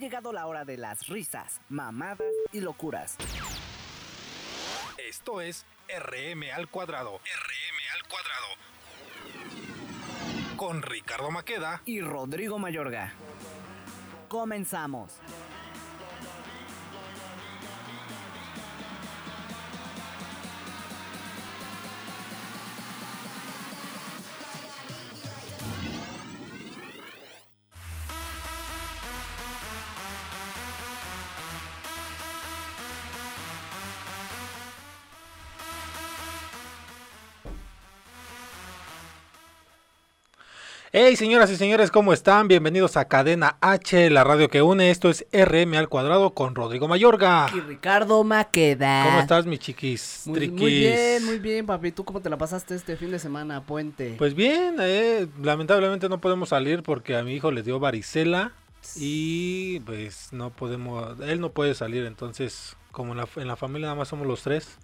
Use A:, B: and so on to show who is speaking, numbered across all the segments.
A: Llegado la hora de las risas, mamadas y locuras.
B: Esto es RM al cuadrado. RM al cuadrado. Con Ricardo Maqueda
A: y Rodrigo Mayorga. Comenzamos.
B: Hey señoras y señores, ¿cómo están? Bienvenidos a Cadena H, la radio que une. Esto es RM al cuadrado con Rodrigo Mayorga.
A: Y Ricardo Maqueda.
B: ¿Cómo estás, mi chiquis?
A: Muy, muy bien, muy bien, papi. ¿Tú cómo te la pasaste este fin de semana, Puente?
B: Pues bien, eh, lamentablemente no podemos salir porque a mi hijo le dio varicela y pues no podemos, él no puede salir, entonces como en la, en la familia nada más somos los tres,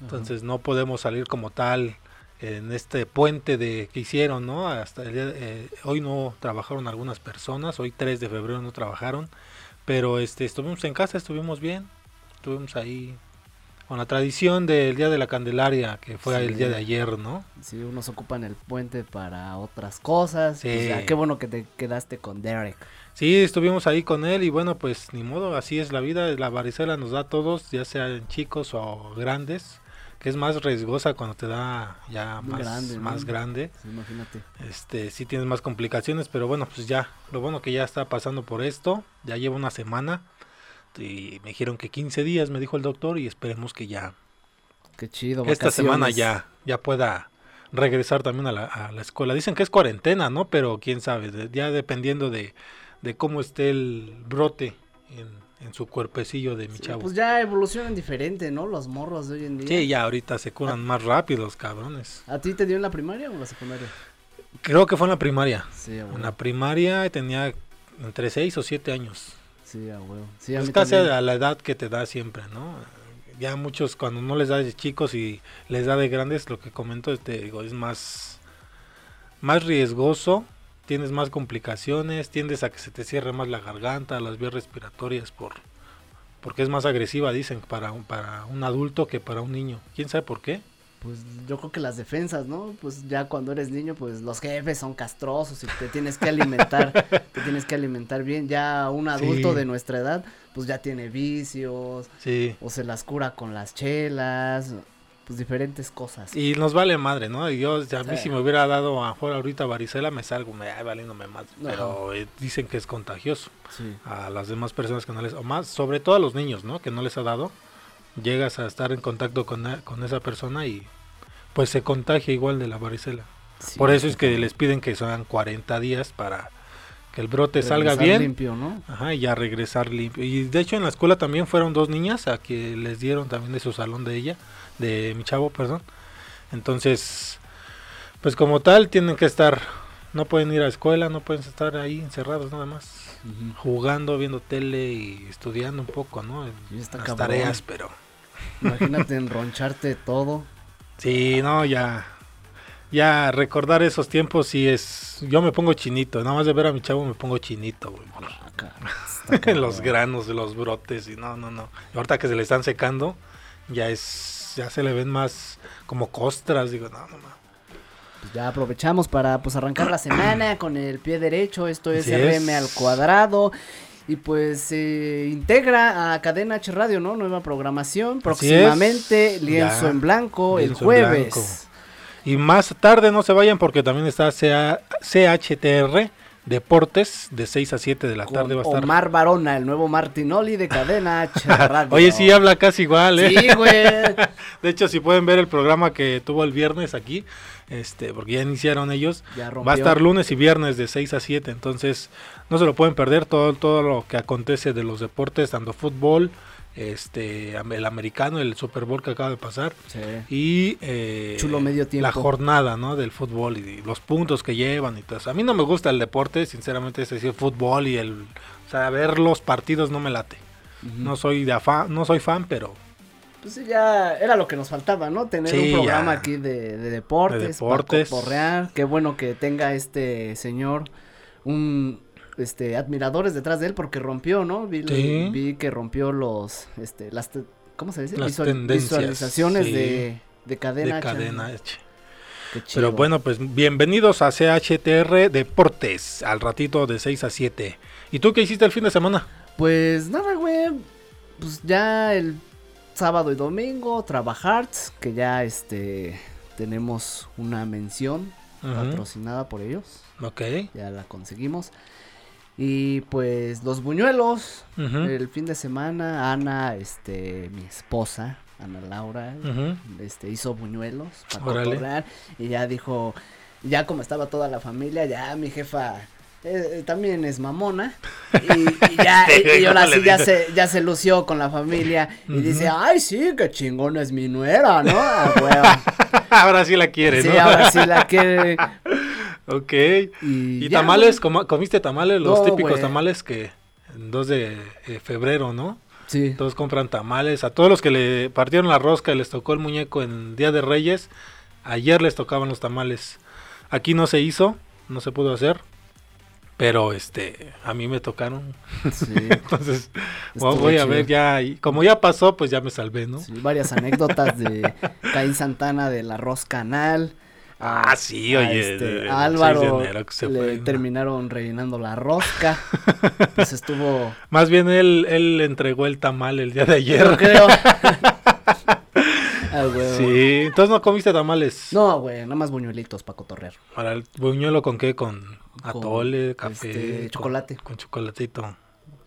B: entonces no podemos salir como tal en este puente de que hicieron, ¿no? Hasta el día eh, hoy no trabajaron algunas personas, hoy 3 de febrero no trabajaron, pero este estuvimos en casa, estuvimos bien, estuvimos ahí con la tradición del Día de la Candelaria, que fue
A: Sí.
B: el día de ayer, ¿no?
A: Sí, unos ocupan el puente para otras cosas.
B: Sí.
A: Pues ya, qué bueno que te quedaste con Derek.
B: Sí, estuvimos ahí con él y bueno, pues ni modo, así es la vida, la varicela nos da a todos, ya sean chicos o grandes, que es más riesgosa cuando te da ya más
A: grande, ¿no?
B: más grande.
A: Sí, imagínate.
B: Este, sí tienes más complicaciones, pero bueno, pues ya, lo bueno que ya está pasando por esto, ya lleva una semana y me dijeron que 15 días, me dijo el doctor, y esperemos que ya
A: Qué chido.
B: esta semana ya ya pueda regresar también a la, a la escuela. Dicen que es cuarentena, ¿no? Pero quién sabe, ya dependiendo de, de cómo esté el brote en, en su cuerpecillo de mi
A: Sí,
B: chavo.
A: pues ya evolucionan diferente, ¿no? Los morros de hoy en día.
B: Sí, ya ahorita se curan más rápido los cabrones.
A: ¿A ti te dio en la primaria o en la secundaria?
B: Creo que fue en la primaria.
A: Sí, a
B: En la primaria tenía entre 6 o 7 años.
A: Sí, a huevo. Sí, a mí
B: casi
A: también.
B: a la edad que te da siempre, ¿no? Ya muchos cuando no les da de chicos y les da de grandes, lo que comento te digo, es más, más riesgoso, tienes más complicaciones, tiendes a que se te cierre más la garganta, las vías respiratorias por porque es más agresiva, dicen, para un, para un adulto que para un niño. ¿Quién sabe por qué?
A: Pues yo creo que las defensas, ¿no? Pues ya cuando eres niño, pues los jefes son castrosos y te tienes que alimentar, te tienes que alimentar bien. Ya un adulto
B: Sí.
A: de nuestra edad, pues ya tiene vicios,
B: Sí.
A: o se las cura con las chelas, pues diferentes cosas.
B: Y nos vale madre, ¿no? Y yo, a mí
A: Sí.
B: si me hubiera dado a jugar ahorita varicela, me salgo, me, ay, valiéndome más.
A: Ajá.
B: Pero eh, dicen que es contagioso.
A: Sí.
B: a las demás personas que no les, o más, sobre todo a los niños, ¿no? Que no les ha dado, llegas a estar en contacto con, a- con esa persona y pues se contagia igual de la varicela.
A: sí,
B: Por eso es que les piden que sean 40 días para que el brote salga bien.
A: limpio, ¿no?
B: Ajá, y ya regresar limpio. Y de hecho en la escuela también fueron dos niñas a que les dieron también de su salón de ella, de mi chavo, perdón. Entonces, pues como tal tienen que estar, no pueden ir a la escuela, no pueden estar ahí encerrados nada más jugando, viendo tele y estudiando un poco, ¿no? Las
A: cabrón.
B: tareas, pero
A: Imagínate enroncharte todo.
B: sí, no, ya ya recordar esos tiempos sí es yo me pongo chinito, nada más de ver a mi chavo me pongo chinito, güey.
A: está
B: los granos, los brotes y no, no, no. Y ahorita que se le están secando, ya es ya se le ven más como costras, digo, no, no, no.
A: Pues ya aprovechamos para pues arrancar la semana con el pie derecho, esto es
B: Así
A: RM
B: es.
A: al cuadrado. Y pues se integra a Cadena H Radio, ¿no? Nueva programación. Próximamente, lienzo
B: Ya,
A: en blanco el
B: en
A: jueves.
B: blanco. Y más tarde no se vayan porque también está CHTR Deportes de 6 a 7 de la
A: Con
B: tarde va a estar.
A: Omar Barona, el nuevo Martinoli de Cadena H Radio.
B: Oye, sí habla casi igual, ¿eh?
A: Sí, güey.
B: De hecho, si pueden ver el programa que tuvo el viernes aquí, este, porque ya iniciaron ellos,
A: Ya
B: va a estar lunes y viernes de 6 a 7, entonces no se lo pueden perder todo, todo lo que acontece de los deportes, tanto fútbol, este, el americano, el Super Bowl que acaba de pasar
A: Sí.
B: y eh,
A: Chulo medio tiempo.
B: la jornada, ¿no? Del fútbol y los puntos que llevan y todo eso. A mí no me gusta el deporte, sinceramente, es decir, fútbol y el, o sea, ver los partidos no me late. No soy de afán, no soy fan, pero
A: Pues ya era lo que nos faltaba, ¿no? Tener
B: Sí,
A: un programa
B: ya.
A: aquí de, de deportes,
B: De deportes.
A: para. Qué bueno que tenga este señor un este admiradores detrás de él porque rompió, ¿no? Vi,
B: Sí.
A: vi que rompió los este las ¿cómo se dice?
B: Las
A: Visual-
B: tendencias,
A: visualizaciones
B: sí.
A: de de cadena.
B: de
A: H, ¿no?
B: cadena. H.
A: Qué chido.
B: Pero bueno, pues bienvenidos a CHTR Deportes, al ratito de 6 a 7. ¿Y tú qué hiciste el fin de semana?
A: Pues nada, güey. Pues ya el sábado y domingo trabajar, que ya este tenemos una mención patrocinada por ellos.
B: Ok.
A: ya la conseguimos. Y pues los buñuelos, el fin de semana, Ana, este, mi esposa, Ana Laura, este, hizo buñuelos para cotorrear. Y ya dijo, ya como estaba toda la familia, ya mi jefa eh, eh, también es mamona. Y, y ya, y, y ahora
B: ¿Cómo le
A: sí ya se, ya se lució con la familia. Y dice, ay sí, qué chingona es mi nuera, ¿no? Ah.
B: Ahora sí la quieres,
A: sí,
B: ¿no?
A: ahora sí la quiere.
B: ok.
A: Y,
B: ¿Y
A: ya,
B: tamales? ¿Cómo- ¿Comiste tamales? Los
A: No,
B: típicos
A: güey.
B: tamales que en 2 de eh, febrero, ¿no?
A: Sí.
B: Todos compran tamales. A todos los que le partieron la rosca y les tocó el muñeco en Día de Reyes, ayer les tocaban los tamales. Aquí no se hizo, no se pudo hacer. Pero este, a mí me tocaron.
A: Sí.
B: Entonces,
A: Estuvo
B: voy a ver ya. y como ya pasó, pues ya me salvé, ¿no?
A: Sí, varias anécdotas de Caín Santana del arroz canal.
B: Ah, sí,
A: a
B: oye,
A: este,
B: de- del
A: a
B: 6 de
A: Álvaro
B: enero que se
A: le
B: fue, ¿no?
A: terminaron rellenando la rosca. pues estuvo.
B: Más bien él, él entregó el tamal el día de
A: Yo
B: ayer.
A: creo. Ah.
B: Sí, entonces no comiste tamales.
A: No, güey, nada más buñuelitos para cotorrear.
B: Para el buñuelo con qué? Con atole,
A: Con,
B: café.
A: este,
B: con-
A: chocolate.
B: Con, chocolatito.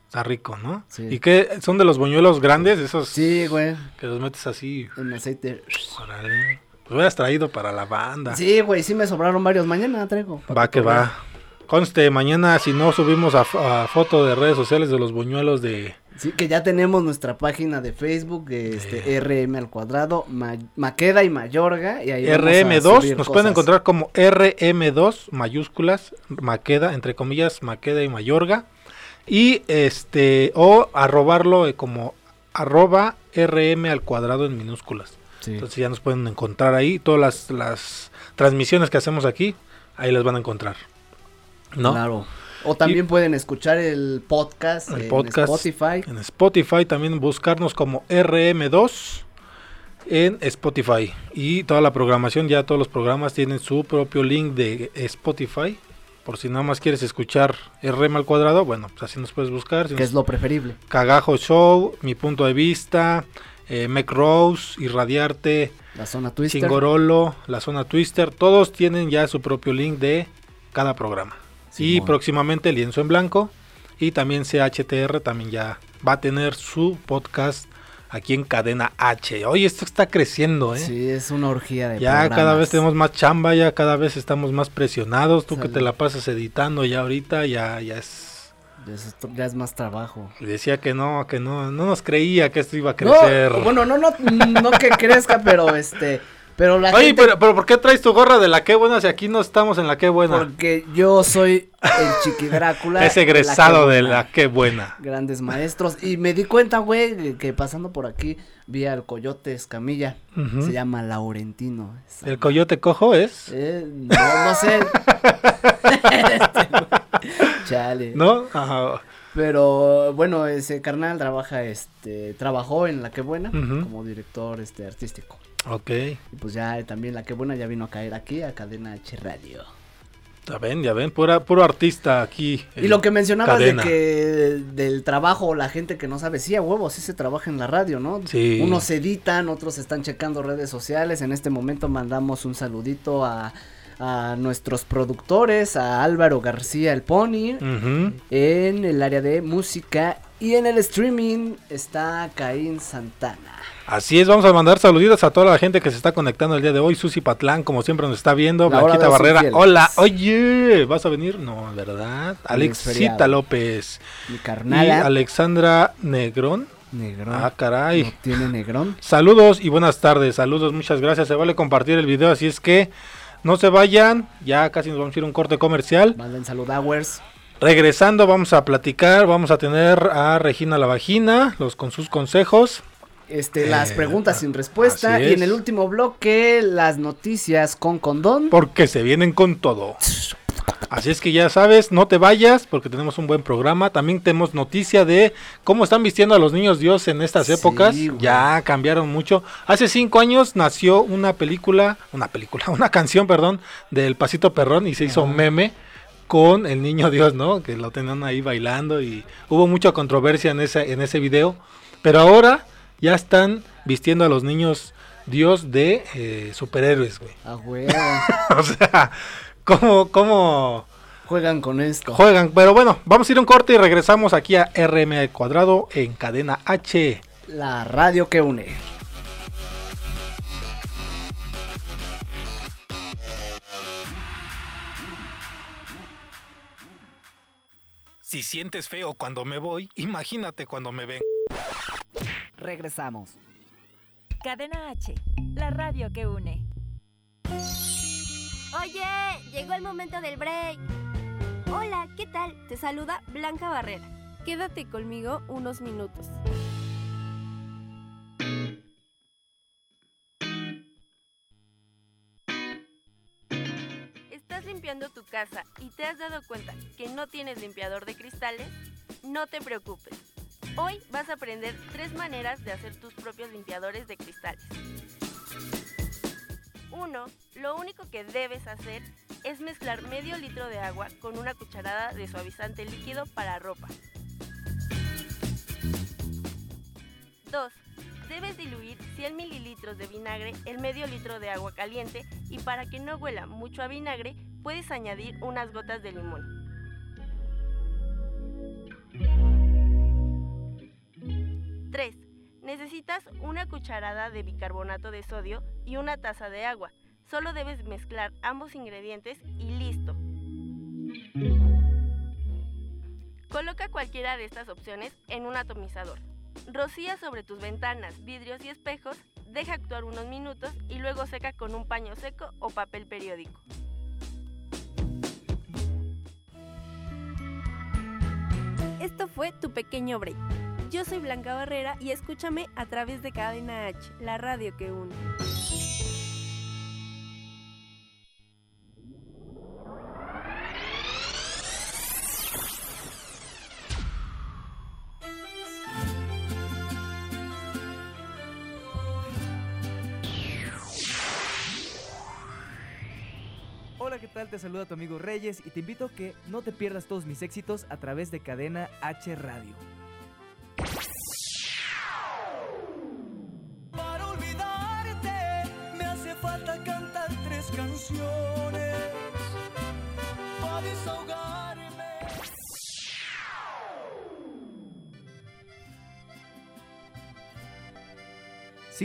B: Está rico, ¿no?
A: Sí.
B: ¿Y qué? ¿Son de los buñuelos grandes? Esos
A: Sí, güey,
B: que los metes así.
A: en aceite.
B: Órale. Pues hubieras traído para la banda.
A: Sí, güey, sí me sobraron varios. Mañana traigo.
B: Va que va. Conste, mañana si no subimos a, foto de redes sociales de los buñuelos de...
A: Sí, que ya tenemos nuestra página de Facebook, este, RM al cuadrado, Ma- Maqueda y Mayorga, y ahí vamos a
B: RM2,
A: subir
B: nos pueden encontrar como RM2, mayúsculas, Maqueda, entre comillas, Maqueda y Mayorga. Y este, o arrobarlo eh, como arroba RM al cuadrado en minúsculas.
A: Sí.
B: Entonces ya nos pueden encontrar ahí. Todas las, las transmisiones que hacemos aquí, ahí las van a encontrar. ¿No?
A: Claro. O también pueden escuchar el podcast
B: El
A: en
B: podcast
A: Spotify.
B: En Spotify también buscarnos como RM2 en Spotify. Y toda la programación, ya todos los programas tienen su propio link de Spotify. Por si nada más quieres escuchar RM al cuadrado, bueno, pues así nos puedes buscar. Si
A: que
B: nos-
A: es lo preferible.
B: Cagajo Show, Mi Punto de Vista, eh, Mec Rose, Irradiarte,
A: La zona Twister.
B: Chingorolo, La Zona Twister, todos tienen ya su propio link de cada programa. Y próximamente Lienzo en Blanco y también CHTR también ya va a tener su podcast aquí en Cadena H. Oye, esto está creciendo, ¿eh?
A: Sí, es una orgía de
B: ya cada vez tenemos más chamba, ya cada vez estamos más presionados. Tú que te la pasas editando ya ahorita, ya, ya es...
A: Ya es más trabajo.
B: Decía que no, que no, no nos creía que esto iba a
A: No,
B: crecer.
A: bueno, no, no, no que crezca, pero este, pero la
B: Oye,
A: gente,
B: pero, pero ¿por qué traes tu gorra de la que buena si aquí no estamos en la que buena?
A: porque yo soy el chiqui Drácula.
B: Es
A: la
B: egresado de la que buena.
A: Grandes maestros. Y me di cuenta, güey, que pasando por aquí vi al coyote Escamilla. Se llama Laurentino.
B: ¿El coyote cojo es?
A: Eh, no, no sé. Chale.
B: ¿No? Ajá.
A: Pero bueno, ese carnal trabaja, este, trabajó en La Que Buena como director, este, artístico.
B: Ok.
A: Y pues ya también La Que Buena ya vino a caer aquí a Cadena H Radio.
B: Ya ven, ya ven, pura, puro artista aquí.
A: Y lo que mencionabas
B: cadena.
A: de que del trabajo, la gente que no sabe, sí, a huevos, sí se trabaja en la radio, ¿no?
B: Sí.
A: Unos editan, otros están checando redes sociales. En este momento mandamos un saludito a, a nuestros productores, a Álvaro García el Pony, en el área de música y en el streaming está Caín Santana.
B: Así es, vamos a mandar saluditos a toda la gente que se está conectando el día de hoy. Susi Patlán, como siempre, nos está viendo.
A: La
B: Blanquita Barrera, hola, oye, ¿vas a venir? No, ¿verdad? Alexita. López
A: Mi
B: y
A: carnal
B: Alexandra Negrón.
A: Negrón.
B: Ah, caray.
A: ¿No tiene Negrón?
B: Saludos y buenas tardes. Saludos, muchas gracias. Se vale compartir el video, así es que no se vayan. Ya casi nos vamos a ir a un corte comercial.
A: Manden saludowers.
B: Regresando, vamos a platicar. Vamos a tener a Regina la Vagina, los con sus consejos.
A: Este, las
B: Eh,
A: preguntas sin respuesta. Y en el último bloque, las noticias con condón.
B: Porque se vienen con todo. Así es que ya sabes, no te vayas porque tenemos un buen programa. También tenemos noticia de cómo están vistiendo a los niños Dios en estas
A: Sí,
B: épocas.
A: güey.
B: Ya cambiaron mucho. Hace cinco años nació una película, una película, una canción, perdón, del Pasito Perrón y se hizo meme con el niño Dios, ¿no? Que lo tenían ahí bailando y hubo mucha controversia en ese, en ese video. Pero ahora ya están vistiendo a los niños Dios de eh, superhéroes, güey.
A: A huevo.
B: o sea, ¿cómo, cómo
A: Juegan con esto.
B: juegan? Pero bueno, vamos a ir a un corte y regresamos aquí a RM al cuadrado en cadena H.
A: La radio que une.
B: Si sientes feo cuando me voy, imagínate cuando me ven.
A: Regresamos.
C: Cadena H, la radio que une.
D: Oye, llegó el momento del break. Hola, ¿qué tal? Te saluda Blanca Barrera. Quédate conmigo unos minutos. ¿Estás limpiando tu casa y te has dado cuenta que no tienes limpiador de cristales? No te preocupes. Hoy vas a aprender tres maneras de hacer tus propios limpiadores de cristales. 1. Lo único que debes hacer es mezclar medio litro de agua con una cucharada de suavizante líquido para ropa. 2. Debes diluir 100 mililitros de vinagre en medio litro de agua caliente y para que no huela mucho a vinagre puedes añadir unas gotas de limón. 3. Necesitas una cucharada de bicarbonato de sodio y una taza de agua. Solo debes mezclar ambos ingredientes y listo. Coloca cualquiera de estas opciones en un atomizador. Rocía sobre tus ventanas, vidrios y espejos, deja actuar unos minutos y luego seca con un paño seco o papel periódico. Esto fue tu pequeño break. Yo soy Blanca Barrera y escúchame a través de Cadena H, la radio que une.
E: Hola, ¿qué tal? Te saluda tu amigo Reyes y te invito a que no te pierdas todos mis éxitos a través de Cadena H Radio.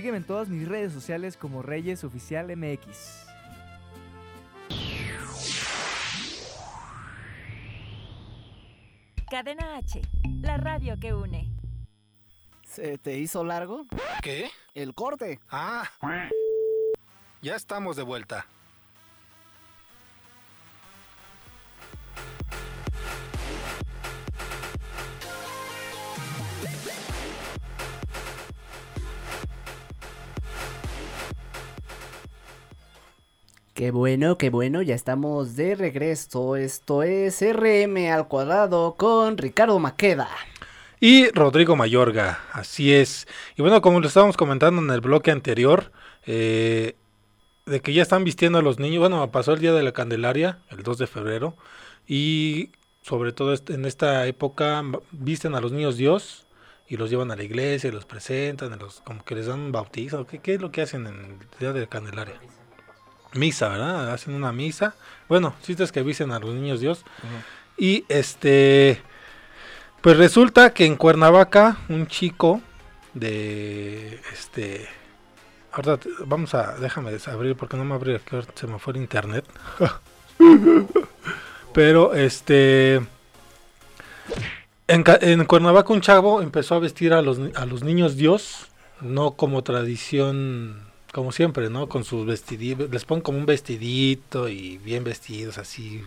E: Sígueme en todas mis redes sociales como Reyes Oficial MX.
C: Cadena H, la radio que une.
A: ¿Se te hizo largo?
B: ¿Qué?
A: El corte.
B: Ah. Ya estamos de vuelta.
A: Qué bueno, qué bueno, ya estamos de regreso. Esto es RM al cuadrado con Ricardo Maqueda.
B: Y Rodrigo Mayorga, así es. Y bueno, como lo estábamos comentando en el bloque anterior, eh, de que ya están vistiendo a los niños. Bueno, pasó el día de la Candelaria, el 2 de febrero, y sobre todo en esta época visten a los niños Dios y los llevan a la iglesia, y los presentan, los, como que les dan un bautizo. ¿Qué, qué es lo que hacen en el día de la Candelaria? Misa, ¿verdad? Hacen una misa. Bueno, chistes que visten a los niños Dios. Y este, pues resulta que en Cuernavaca un chico de, este, ahorita vamos a, déjame abrir porque no me abrí, aquí se me fue el internet. Pero este, en, en Cuernavaca un chavo empezó a vestir a los, a los niños Dios, no como tradición, como siempre, ¿no? Con sus vestiditos, les ponen como un vestidito y bien vestidos, así,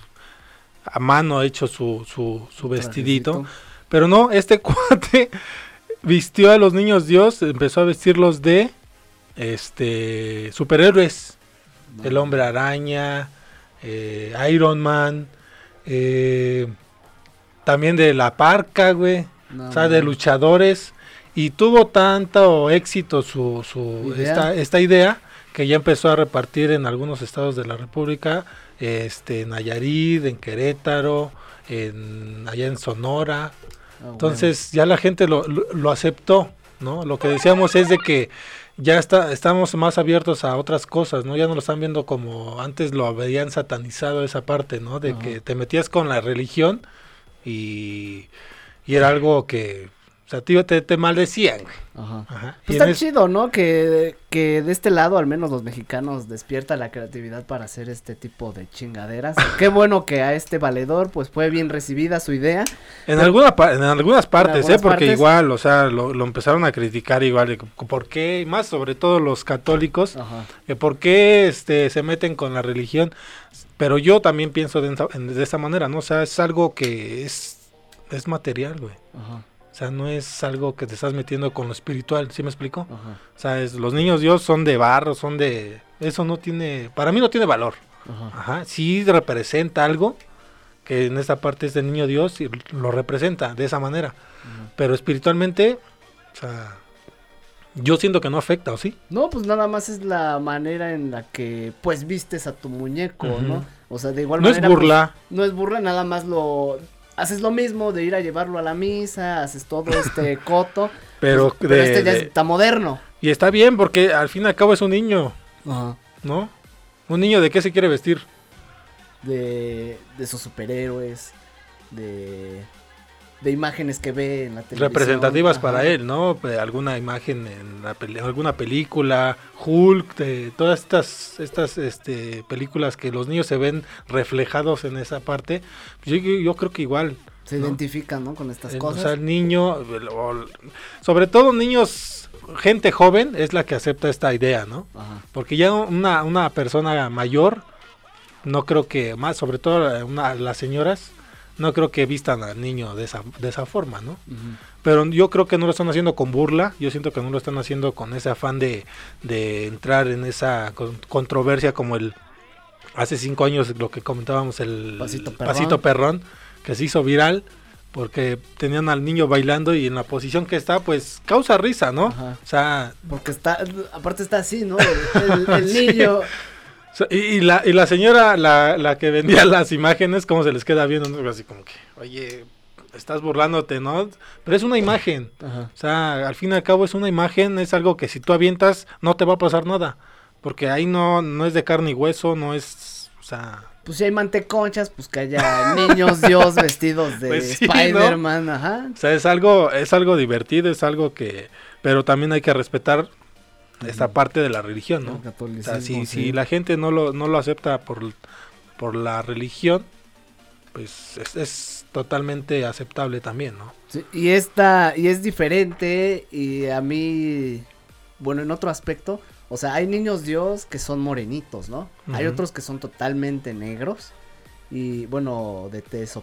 B: a mano hecho su, su, su vestidito. Pero no, este cuate vistió a los niños Dios, empezó a vestirlos de este superhéroes. El hombre araña, eh, Iron Man, eh, también de la parca, güey.
A: No,
B: o sea, de luchadores. Y tuvo tanto éxito su, su
A: Idea.
B: Esta, esta idea que ya empezó a repartir en algunos estados de la República, este, en Nayarit, en Querétaro, en, allá en Sonora.
A: Ah,
B: Entonces ya la gente lo, lo- lo aceptó, ¿no? Lo que decíamos es de que ya está, estamos más abiertos a otras cosas, ¿no? Ya no lo están viendo como antes lo habían satanizado esa parte, ¿no? De que te metías con la religión y, y era algo que, sea, tío, te, te maldecían. güey.
A: Ajá.
B: Ajá.
A: Pues está
B: es-
A: chido, ¿no? Que, que de este lado, al menos los mexicanos, despierta la creatividad para hacer este tipo de chingaderas. Qué bueno que a este valedor, pues fue bien recibida su idea.
B: En, alguna pa- en algunas partes,
A: algunas
B: ¿eh? Porque
A: partes.
B: igual, o sea, lo, lo empezaron a criticar igual. de ¿Por qué? Y más sobre todo los católicos.
A: Ajá.
B: que por qué este, se meten con la religión. Pero yo también pienso de, esa- en- de esa manera, ¿no? O sea, es algo que es, es material, güey.
A: Ajá.
B: O sea, no es algo que te estás metiendo con lo espiritual, ¿sí me explico?
A: Ajá.
B: O sea, es- los niños Dios son de barro, son de... Eso no tiene... Para mí no tiene valor.
A: Ajá.
B: Ajá. Sí representa algo, que en esta parte es del niño Dios y lo representa de esa manera. Pero espiritualmente, o sea, yo siento que no afecta, ¿o sí?
A: No, pues nada más es la manera en la que, pues, vistes a tu muñeco. ¿no? O sea, de igual
B: No es
A: manera. pues,
B: burla.
A: no es burla, nada más lo. Haces lo mismo de ir a llevarlo a la misa, haces todo este coto.
B: Pero,
A: pues,
B: de-
A: este ya
B: de-
A: está moderno.
B: Y está bien porque al fin y al cabo es un niño,
A: Ajá.
B: ¿no? Un niño de qué se quiere vestir.
A: De, de sus superhéroes, de, de imágenes que ve en la televisión.
B: Representativas
A: Ajá.
B: para él, ¿no? Pe- alguna imagen en la peli- alguna película, Hulk, de todas estas estas este, películas que los niños se ven reflejados en esa parte. Yo, yo- yo creo que igual.
A: Se
B: ¿no?
A: identifican, ¿no? Con estas cosas.
B: O sea, el niño, sobre todo niños, gente joven es la que acepta esta idea, ¿no?
A: Ajá.
B: Porque ya una, una persona mayor, no creo que, más sobre todo eh, una, las señoras, no creo que vistan al niño de esa, de esa forma, ¿no? Pero yo creo que no lo están haciendo con burla, yo siento que no lo están haciendo con ese afán de, de entrar en esa con- controversia como el hace cinco años lo que comentábamos el
A: Pasito perrón.
B: pasito perrón, que se hizo viral porque tenían al niño bailando y en la posición que está pues causa risa, ¿no?
A: Ajá.
B: O sea,
A: Porque está, aparte está así, ¿no? El, el- el
B: Sí.
A: niño.
B: Y, y la, y la señora, la, la que vendía las imágenes, ¿cómo se les queda viendo? ¿no? Así como que, oye, estás burlándote, ¿no? Pero es una imagen.
A: Ajá.
B: O sea, al fin y al cabo es una imagen, es algo que si tú avientas no te va a pasar nada. Porque ahí no, no es de carne y hueso, no es, o sea...
A: Pues si hay manteconchas, pues que haya niños Dios vestidos de
B: Pues sí, ¿no?
A: Spider-Man, ajá.
B: O sea, es algo, es algo divertido, es algo que... Pero también hay que respetar esta parte de la religión, ¿no? O sea, si,
A: sí.
B: si la gente no lo, no lo acepta por, por la religión, pues es, es totalmente aceptable también, ¿no?
A: Sí, y esta, y es diferente, y a mí, bueno, en otro aspecto, o sea, hay niños Dios que son morenitos, ¿no? Hay otros que son totalmente negros, y bueno, de tez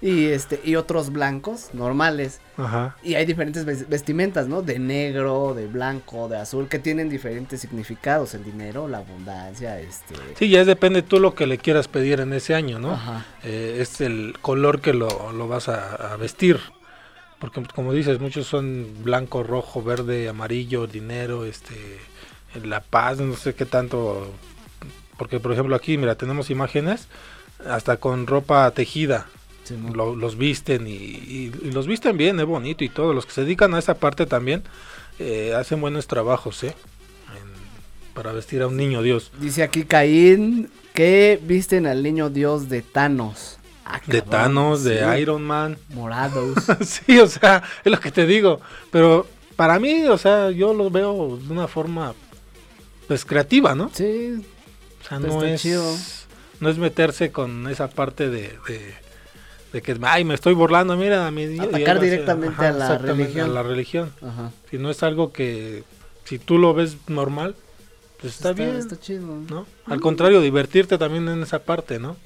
A: y este, y otros blancos, normales,
B: Ajá.
A: y hay diferentes ves- vestimentas, ¿no? De negro, de blanco, de azul, que tienen diferentes significados, el dinero, la abundancia, este...
B: Sí, ya depende tú lo que le quieras pedir en ese año, ¿no?
A: Ajá.
B: Eh, es el color que lo, lo vas a, a vestir. Porque como dices, muchos son blanco, rojo, verde, amarillo, dinero, este, la paz, no sé qué tanto. Porque por ejemplo aquí, mira, tenemos imágenes hasta con ropa tejida.
A: Sí, ¿no?
B: Lo- los visten y, y- y los visten bien, es bonito y todo. Los que se dedican a esa parte también eh, hacen buenos trabajos, ¿eh? En- para vestir a un niño Dios.
A: Dice aquí Caín que visten al niño Dios de Thanos. Ah,
B: De
A: cabrón,
B: Thanos,
A: sí,
B: de Iron Man.
A: Morados.
B: sí, o sea, es lo que te digo. Pero para mí, o sea, yo lo veo de una forma, pues, creativa, ¿no?
A: sí,
B: O sea,
A: Pues
B: no es,
A: chido.
B: no es meterse con esa parte de, de, de que, ay, me estoy burlando, mira, a mi Dios", y
A: Atacar directamente a la religión.
B: A la religión.
A: ajá.
B: Si no es algo que, si tú lo ves normal, pues está, bien,
A: Está chido.
B: ¿no? Al contrario, divertirte también en esa parte, ¿no?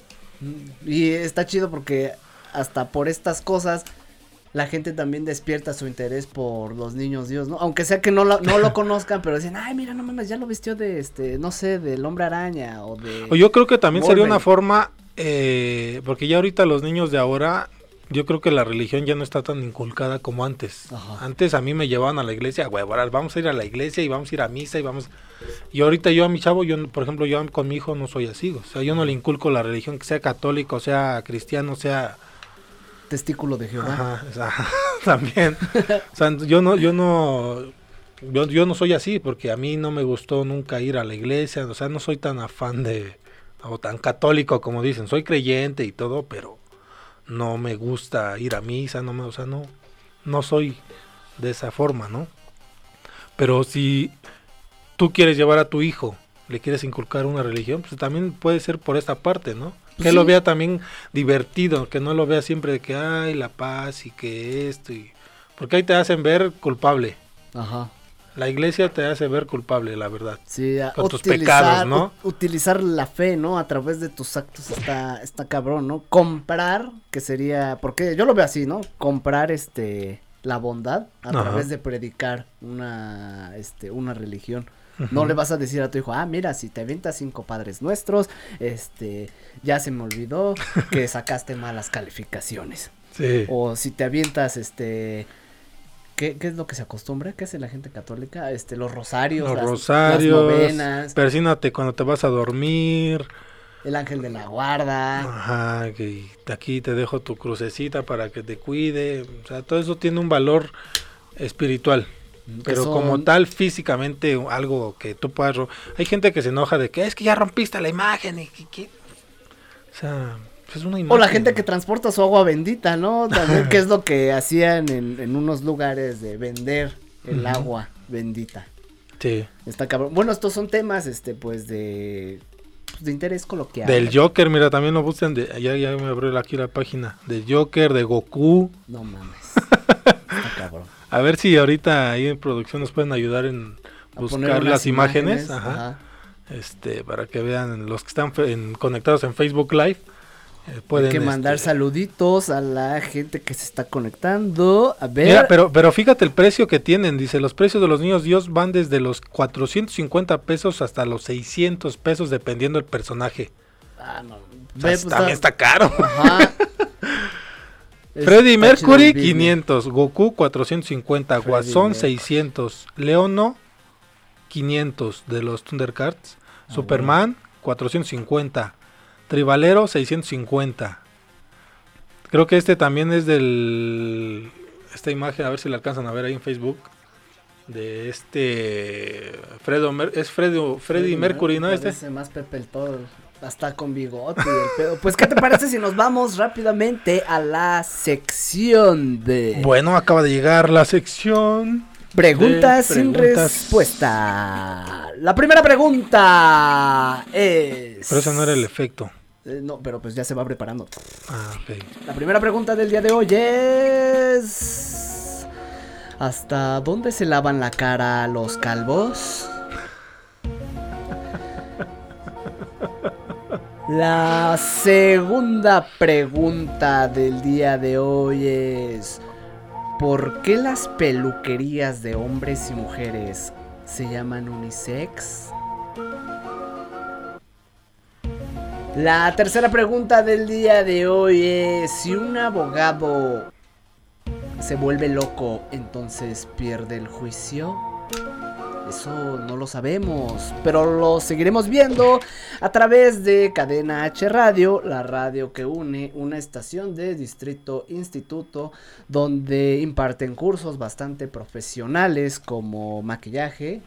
A: Y está chido porque hasta por estas cosas la gente también despierta su interés por los niños Dios, ¿no? Aunque sea que no lo, no lo conozcan, pero dicen, ay, mira, no mames, ya lo vistió de, este, no sé, del hombre araña o de...
B: O yo creo que también sería una forma, eh, porque ya ahorita los niños de ahora, yo creo que la religión ya no está tan inculcada como antes.
A: Ajá.
B: Antes a mí me llevaban a la iglesia, güey, vamos a ir a la iglesia y vamos a ir a misa y vamos... Y ahorita yo a mi chavo, yo, por ejemplo, yo con mi hijo no soy así, o sea, yo no le inculco la religión, que sea católico, sea cristiano, sea...
A: Testículo de Jehová.
B: Ajá, o sea, también. O sea, yo no, yo no, yo, yo no soy así porque a mí no me gustó nunca ir a la iglesia, o sea, no soy tan afán de, o tan católico como dicen, soy creyente y todo, pero no me gusta ir a misa, no me, o sea, no, no soy de esa forma, ¿no? Pero si tú quieres llevar a tu hijo, le quieres inculcar una religión, pues también puede ser por esta parte, ¿no? Que
A: Sí.
B: lo vea también divertido, que no lo vea siempre de que, ay, la paz y que esto, y... porque ahí te hacen ver culpable.
A: Ajá.
B: La iglesia te hace ver culpable, la verdad.
A: Sí, a-
B: Con tus pecados, ¿no?
A: ut- utilizar la fe, ¿no? A través de tus actos está, está cabrón, ¿no? Comprar, que sería, porque yo lo veo así, ¿no? Comprar, este, la bondad a
B: Ajá.
A: través de predicar una, este, una religión. No le vas a decir a tu hijo, ah, mira, si te avientas cinco padres nuestros, este, ya se me olvidó que sacaste malas calificaciones.
B: Sí.
A: O si te avientas, este, ¿qué, qué es lo que se acostumbra? ¿Qué hace la gente católica? Este, los rosarios,
B: Los
A: las,
B: rosarios,
A: las novenas,
B: persínate cuando te vas a dormir.
A: el ángel de la guarda.
B: Ajá, que aquí te dejo tu crucecita para que te cuide. O sea, todo eso tiene un valor espiritual. Pero
A: Eso-
B: como tal, físicamente, algo que tú puedas... Hay gente que se enoja de que es que ya rompiste la imagen y que-". O sea, es una imagen.
A: O la gente que transporta su agua bendita, ¿no? También, que es lo que hacían en, en unos lugares de vender el agua bendita.
B: Sí.
A: Está cabrón. Bueno, estos son temas, este, pues, de, pues, de interés coloquial.
B: Del Joker, mira, también lo buscan. De, ya, ya me abrió aquí la página. Del Joker, de Goku.
A: No mames. Está cabrón.
B: A ver si ahorita ahí en producción nos pueden ayudar en
A: A
B: buscar las imágenes. ajá.
A: ajá.
B: este para que vean los que están en- conectados en Facebook Live eh,
A: Hay
B: pueden
A: que mandar
B: este,
A: saluditos a la gente que se está conectando. A ver.
B: mira, pero pero fíjate el precio que tienen dice los precios de los niños Dios van desde los 450 pesos hasta los 600 pesos dependiendo del personaje
A: Ah, no.
B: O sea,
A: Ve, pues,
B: también está caro
A: Ajá. Chido
B: Mercury
A: el business.
B: 500 Goku 450
A: Freddie
B: Guasón
A: Mercury.
B: 600 Leono 500 de los Thundercats
A: Ah,
B: Superman 450 Tribalero 650 creo que este también es del esta imagen a ver si la alcanzan a ver ahí en Facebook de este Fredo Mer- es Fredo, Freddie Mercury no este
A: más Pepe el Toro. Hasta con bigote y el pedo. Pues, ¿qué te parece si nos vamos rápidamente a la sección de
B: bueno acaba de llegar la sección
A: preguntas
B: de
A: sin
B: preguntas.
A: respuesta? La primera pregunta es.
B: pero ese no era el efecto
A: Eh, no, pero pues ya se va preparando.
B: ah, ok.
A: La primera pregunta del día de hoy es... ¿Hasta dónde se lavan la cara los calvos? La segunda pregunta del día de hoy es... ¿Por qué las peluquerías de hombres y mujeres se llaman unisex? La tercera pregunta del día de hoy es, si un abogado se vuelve loco, entonces pierde el juicio. Eso no lo sabemos, pero lo seguiremos viendo a través de Cadena H Radio, la radio que une una estación de Distrito Instituto donde imparten cursos bastante profesionales como maquillaje,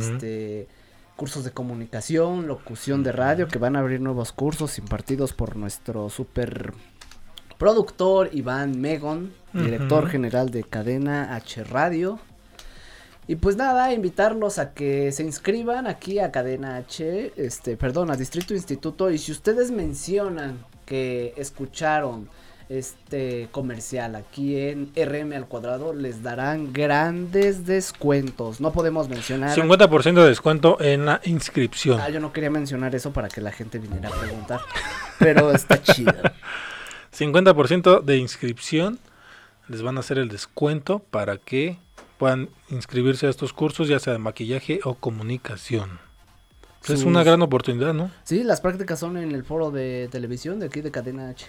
A: este cursos de comunicación, locución de radio, que van a abrir nuevos cursos impartidos por nuestro super productor Iván Megon, director general de Cadena H Radio. Y pues nada, invitarlos a que se inscriban aquí a Cadena H, este, perdón, a Distrito Instituto. Y si ustedes mencionan que escucharon este comercial aquí en RM al cuadrado, les darán grandes descuentos. No podemos mencionar.
B: 50% de descuento en la inscripción.
A: Ah, yo no quería mencionar eso para que la gente viniera a preguntar. Pero está chido.
B: 50% de inscripción. Les van a hacer el descuento para que puedan inscribirse a estos cursos, ya sea de maquillaje o comunicación. Es una gran oportunidad, ¿no?
A: Sí, las prácticas son en el foro de televisión de aquí de Cadena H.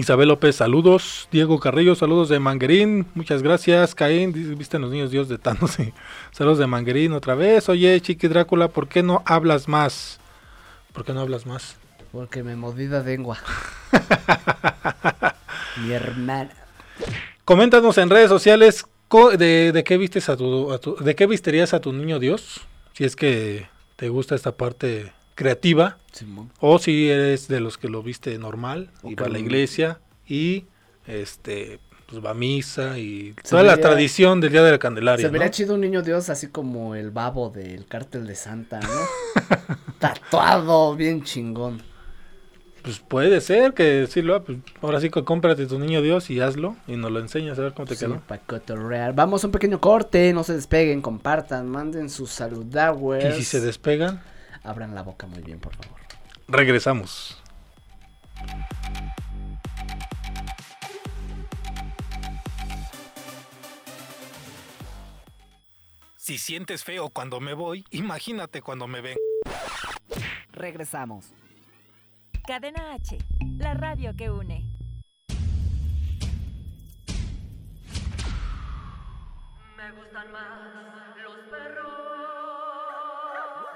B: Isabel López, saludos. Diego Carrillo, saludos de Manguerín. Muchas gracias. Caín, viste los niños Dios de Thanos. sí. Saludos de Manguerín otra vez. Oye, Chiqui Drácula, ¿por qué no hablas más? ¿Por qué no hablas más?
A: Porque me mordí la lengua. Mi hermana.
B: Coméntanos en redes sociales de, de qué vistes a tu, a tu- de qué visterías a tu niño Dios, si es que te gusta esta parte creativa
A: Simón.
B: o si eres de los que lo viste normal y
A: Ok.
B: va a la iglesia y este pues va a misa y
A: Se
B: toda la tradición del día de la Candelaria.
A: Se vería
B: ¿no?
A: chido un niño Dios así como el babo del cártel de Santa, ¿no? Tatuado, bien chingón.
B: Pues puede ser que decirlo, ah, pues, ahora sí que cómprate tu niño Dios y hazlo y nos lo enseñas a ver cómo te
A: Sí,
B: quedó.
A: cotorrear. Vamos a un pequeño corte, no se despeguen, compartan, manden sus saludowers.
B: Y si se despegan,
A: Abran la boca muy bien, por favor.
B: regresamos. Si sientes feo cuando me voy, imagínate cuando me ven.
E: Regresamos.
C: Cadena H, la radio que une.
F: Me gustan los perros,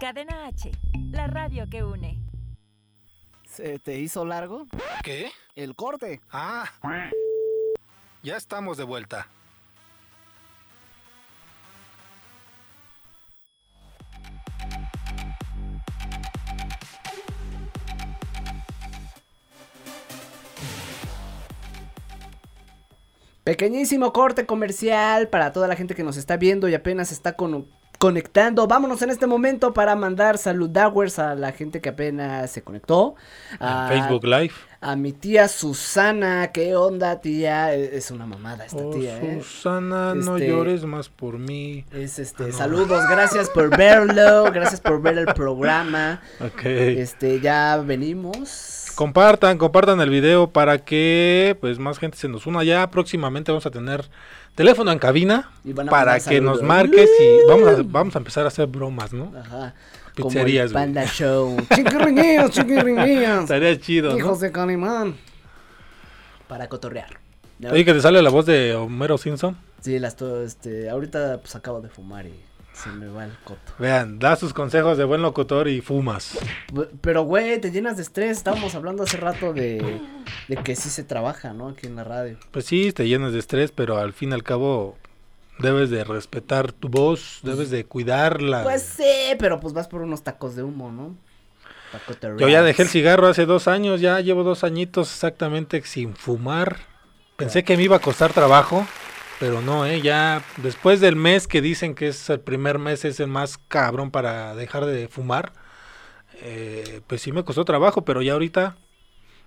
C: Cadena H, la radio que une.
E: ¿Se te hizo largo?
B: ¿Qué?
E: El corte.
B: Ah, ya estamos de vuelta.
A: Pequeñísimo corte comercial para toda la gente que nos está viendo y apenas está con- conectando. Vámonos en este momento para mandar saludowers a la gente que apenas se conectó. A,
B: En Facebook Live.
A: a mi tía Susana. ¿Qué onda, tía? E- Es una mamada esta
B: Oh,
A: tía, ¿eh?
B: Susana, no
A: Este-
B: llores más por mí.
A: Es este,
B: Ah, no.
A: saludos, gracias por verlo, gracias por ver el programa.
B: Ok.
A: Este, ya venimos.
B: Compartan, compartan el video para que pues más gente se nos una. Ya próximamente vamos a tener teléfono en cabina para que nos marques y vamos a, vamos a empezar a hacer bromas, ¿no?
A: Ajá. Como
B: Pizzerías,
A: el
B: güey.
A: Panda Show. Chiquirriñillos, chiquirriñillos.
B: Estaría chido, ¿no?
A: Hijos de Calimán. Para cotorrear. ¿no?
B: Oye, que te sale la voz de Homero Simpson.
A: Sí, las to- este, ahorita pues acabo de fumar y se me va el coto.
B: Vean, da sus consejos de buen locutor y fumas.
A: Pero, güey, te llenas de estrés. Estábamos hablando hace rato de, de que sí se trabaja, ¿no? Aquí en la radio.
B: Pues sí, te llenas de estrés, pero al fin y al cabo debes de respetar tu voz, debes de cuidarla.
A: Pues sí, pero pues vas por unos tacos de humo, ¿no?
B: Yo ya dejé el cigarro hace dos años, ya llevo dos añitos exactamente sin fumar. Pensé que me iba a costar trabajo, pero no, ¿eh? Ya después del mes que dicen que es el primer mes, es el más cabrón para dejar de fumar, eh, pues sí me costó trabajo, pero ya ahorita,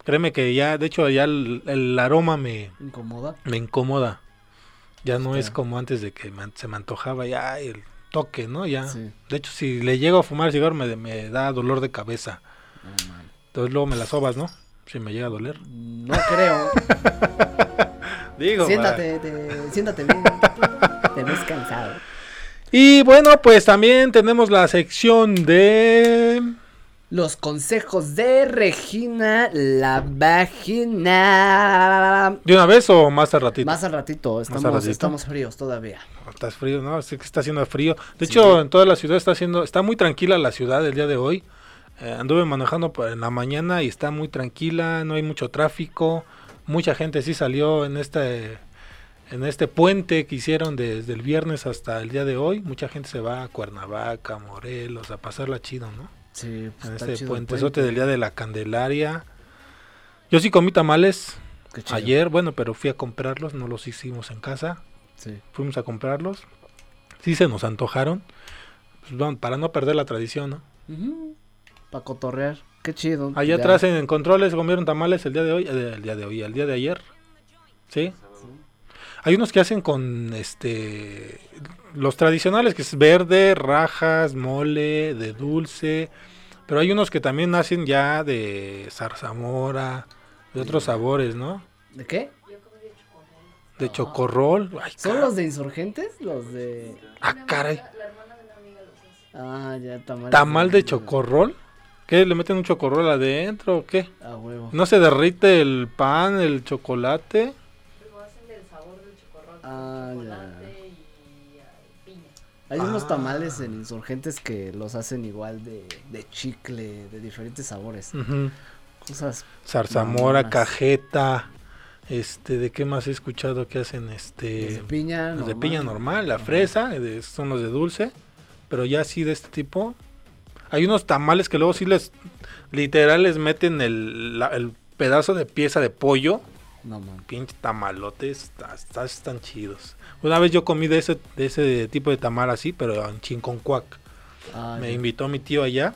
B: créeme que ya, de hecho ya el, el aroma me,
A: ¿Incomoda?
B: me incomoda. Ya no es como antes de que me- se me antojaba ya el toque, ¿no? Ya.
A: Sí.
B: De hecho, si le llego a fumar cigarro me, me da dolor de cabeza. Entonces luego me las sobas, ¿no? Si me llega a doler.
A: No creo.
B: Digo,
A: siéntate, te- siéntate bien. Te ves cansado.
B: Y bueno, pues también tenemos la sección de...
A: Los consejos de Regina la vagina.
B: ¿De una vez o más al ratito?
A: Más al ratito, estamos,
B: al ratito.
A: estamos fríos todavía.
B: Estás frío, ¿no? Sí que está haciendo frío. De hecho, en toda la ciudad está haciendo, está muy tranquila la ciudad el día de hoy. Eh, anduve manejando en la mañana y está muy tranquila, no hay mucho tráfico. Mucha gente sí salió en este en este puente que hicieron desde el viernes hasta el día de hoy. Mucha gente se va a Cuernavaca, Morelos, a pasarla chido, ¿no?
A: Sí, pues
B: En
A: está
B: este
A: chido
B: puentezote
A: puente.
B: del día de la Candelaria. Yo sí comí tamales ayer, bueno, pero fui a comprarlos, no los hicimos en casa.
A: Sí.
B: Fuimos a comprarlos. Sí se nos antojaron. Pues, vamos, para no perder la tradición, ¿no?
A: Para cotorrear. Qué chido.
B: Allá
A: Ya.
B: atrás en controles comieron tamales el día de hoy, eh, el día de hoy, el día de ayer. ¿Sí? Hay unos que hacen con este los tradicionales que es verde, rajas, mole, de dulce, pero hay unos que también hacen ya de zarzamora, de otros sabores, ¿no?
A: ¿De qué?
B: De chocorrol. Ay,
A: ¿Son los de insurgentes? Los de.
B: ah, caray.
A: Ah, ya, tamal.
B: ¿Tamal de chocorrol? ¿Qué? ¿Le meten un chocorrol adentro o qué?
A: A huevo.
B: ¿No se derrite el pan, el chocolate?
A: Ah, ya. Hay unos
B: Ah.
A: tamales en insurgentes que los hacen igual de, de chicle, de diferentes sabores.
B: Ujú.
A: Cosas.
B: Zarzamora,
A: mamonas.
B: cajeta. Este, ¿de qué más he escuchado que hacen este?
A: Los de piña
B: los de
A: normal.
B: piña normal, la fresa, eh, de- son los de dulce, pero ya así de este tipo. Hay unos tamales que luego sí les literal les meten el, la- el pedazo de pieza de pollo.
A: No, man.
B: Pinche tamalotes, está- está- están chidos. Una vez yo comí de ese, de ese tipo de tamal así, pero en Chinconcuac.
A: Ah,
B: Me
A: ya.
B: invitó mi tío allá.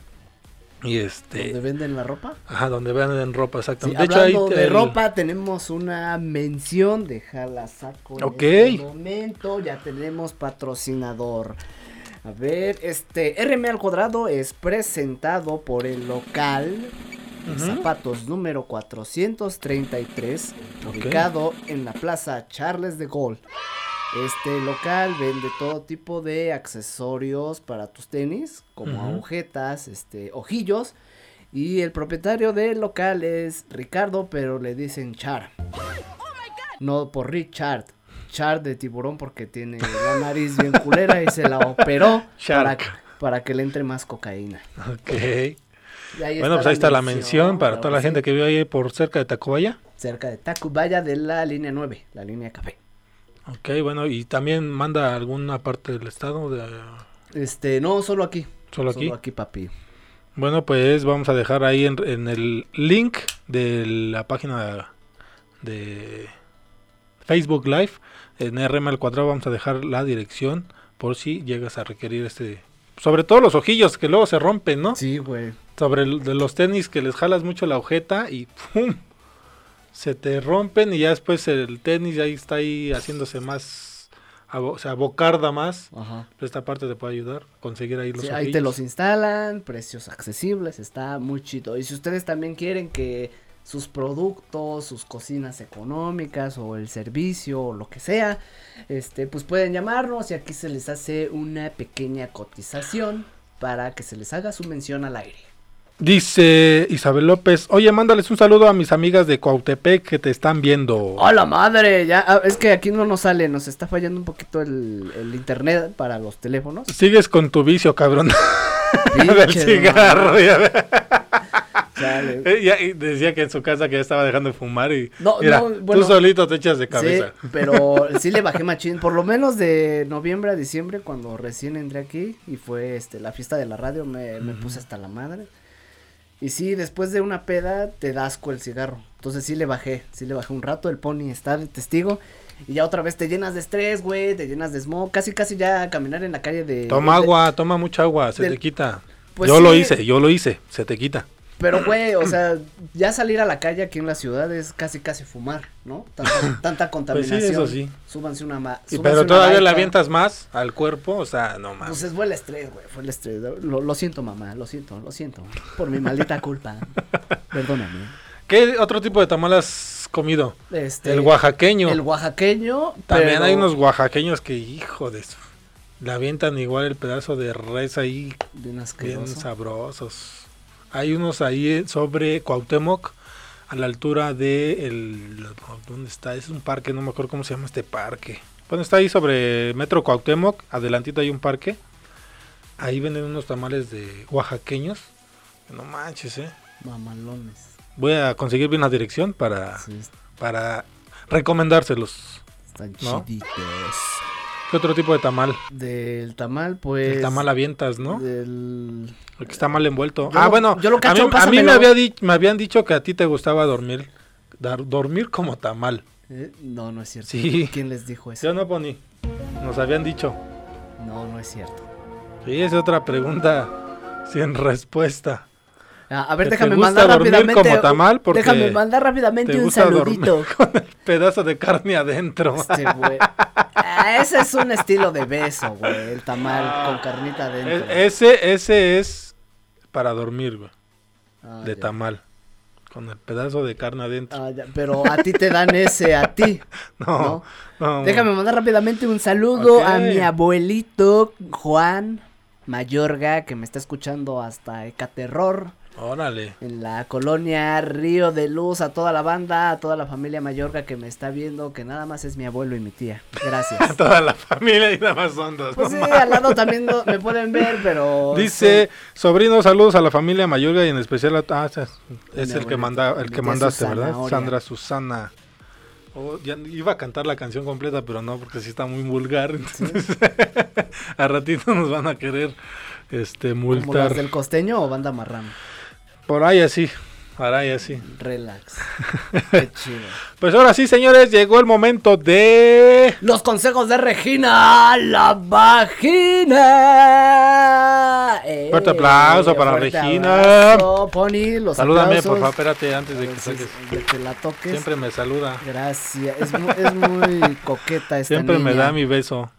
B: Y este.
A: ¿Donde venden la ropa?
B: Ajá, donde venden ropa,
A: Sí,
B: exactamente. de hecho, ahí
A: hablando de
B: el-
A: ropa, tenemos una mención de Jalasaco. En
B: Ok.
A: este momento ya tenemos patrocinador. A ver, este RM al cuadrado es presentado por el local. Zapatos número 433,
B: Ok.
A: ubicado en la Plaza Charles de Gaulle. Este local vende todo tipo de accesorios para tus tenis, como agujetas, este, ojillos. Y el propietario del local es Ricardo, pero le dicen Char. No por Richard. Char de tiburón porque tiene la nariz bien culera y se la operó para, para que le entre más cocaína.
B: Ok. Bueno, pues ahí está la mención para toda la gente que vive ahí por cerca de Tacubaya.
A: Cerca de Tacubaya de la línea 9, la línea café.
B: Ok, bueno, y también manda alguna parte del estado. De,
A: Este, no, solo aquí.
B: ¿Solo aquí?
A: Solo aquí, papi.
B: Bueno, pues vamos a dejar ahí en, en el link de la página de Facebook Live. En RM al cuadrado vamos a dejar la dirección por si llegas a requerir este... Sobre todo los ojillos que luego se rompen, ¿no?
A: Sí, güey.
B: Sobre el- de los tenis que les jalas mucho la agujeta y ¡pum! Se te rompen y ya después el tenis ahí está ahí haciéndose más... abo- O sea, bocarda más.
A: Ajá.
B: Esta parte te puede ayudar a conseguir ahí los
A: Sí,
B: ojillos.
A: ahí te los instalan, precios accesibles, está muy chido. Y si ustedes también quieren que sus productos, sus cocinas económicas o el servicio o lo que sea, este, pues pueden llamarnos y aquí se les hace una pequeña cotización para que se les haga su mención al aire.
B: Dice Isabel López, oye, mándales un saludo a mis amigas de Cuautepec que te están viendo.
A: ¡Hola madre! Ya, ah, es que aquí no nos sale, nos está fallando un poquito el, el internet para los teléfonos.
B: Sigues con tu vicio, cabrón. Del cigarro. Eh, decía que en su casa que ya estaba dejando de fumar y
A: No,
B: mira,
A: no, bueno.
B: tú solito te echas de cabeza.
A: Sí, pero sí le bajé machín, por lo menos de noviembre a diciembre cuando recién entré aquí y fue este la fiesta de la radio me, me puse hasta la madre. Y sí, después de una peda te da asco el cigarro. Entonces sí le bajé, sí le bajé un rato, el pony está de testigo. Y ya otra vez te llenas de estrés, güey, te llenas de smog, casi casi ya caminar en la calle de...
B: Toma
A: de-
B: agua, toma mucha agua, se
A: del-
B: te quita.
A: Pues
B: yo lo hice, yo lo hice, se te quita.
A: Pero, güey, o sea, ya salir a la calle aquí en la ciudad es casi casi fumar, ¿no? Tanta, tanta contaminación.
B: Pues eso sí.
A: Súbanse una súbanse
B: pero todavía
A: baica.
B: avientas más al cuerpo, o sea, no más.
A: Pues es fue el estrés, güey, fue el estrés. Lo, lo siento, mamá, lo siento, lo siento. Por mi maldita culpa. Perdóname.
B: ¿Qué otro tipo de tamalas has comido?
A: Este,
B: el oaxaqueño.
A: El oaxaqueño.
B: También
A: pero-
B: hay unos oaxaqueños que, hijo de su... Le avientan igual el pedazo de res ahí
A: Bien
B: bien sabrosos. Hay unos ahí eh, sobre Cuauhtémoc, a la altura de el... ¿Dónde está? Es un parque, no me acuerdo cómo se llama este parque. Bueno, está ahí sobre Metro Cuauhtémoc, adelantito hay un parque. Ahí venden unos tamales de oaxaqueños. No manches, eh.
A: Mamalones.
B: Voy a conseguir bien la dirección para,
A: Sí,
B: para recomendárselos.
A: están
B: ¿No?
A: chiditos.
B: ¿Qué otro tipo de tamal?
A: Del tamal, pues.
B: el tamal avientas, ¿no?
A: Del.
B: El que está mal envuelto.
A: Yo
B: ah,
A: lo-
B: bueno,
A: yo lo
B: a
A: cacho,
B: mí, a mí me, había di- me habían dicho que a ti te gustaba dormir. dar- dormir como tamal.
A: eh, No, no es cierto.
B: Sí.
A: ¿Quién les dijo
B: ¿Sí
A: eso?
B: o no, Pony? Nos habían dicho.
A: No, no es cierto.
B: Sí, es otra pregunta sin respuesta.
A: Ah, a ver,
B: ¿Que te
A: déjame mandar rápidamente.
B: como tamal? Porque
A: déjame mandar rápidamente
B: te
A: un saludito.
B: con el pedazo de carne adentro.
A: Este, güey. Ah, ese es un estilo de beso, güey. El tamal con carnita adentro.
B: E- ese, ese es para dormir, güey.
A: Ah,
B: de
A: ya.
B: tamal. Con el pedazo de carne adentro.
A: Ah, ya, Pero a ti te dan ese, a ti.
B: no, no.
A: Déjame mandar rápidamente un saludo a mi abuelito Juan Mayorga, que me está escuchando hasta Ecaterror,
B: Órale.
A: en la colonia Río de Luz, a toda la banda, a toda la familia Mayorga que me está viendo, que nada más es mi abuelo y mi tía. Gracias.
B: Toda la familia y nada más son dos.
A: Pues
B: no
A: sí,
B: mames.
A: al lado también no- me pueden ver, pero...
B: Dice, sobrino, saludos a la familia Mayorga y en especial a... Ah, es, el que, manda, el que mandaste, ¿verdad?
A: Susana Oria.
B: Sandra Susana. Oh, ya iba a cantar la canción completa, pero no, porque sí está muy vulgar. entonces, a ratito nos van a querer este
A: ¿Como las
B: multar.
A: del costeño o banda marrano?
B: Por ahí así, por ahí así.
A: Relax. Qué chido.
B: Pues ahora sí, señores, llegó el momento de...
A: Los consejos de Regina, la vagina. Eh,
B: Fuerte aplauso para
A: fuerte
B: Regina.
A: abrazo, Pony, los
B: Salúdame,
A: aplausos.
B: por favor, espérate, antes de que saques.
A: de que la toques.
B: Siempre me saluda.
A: Gracias. Es, es muy coqueta esta
B: Siempre me da mi beso.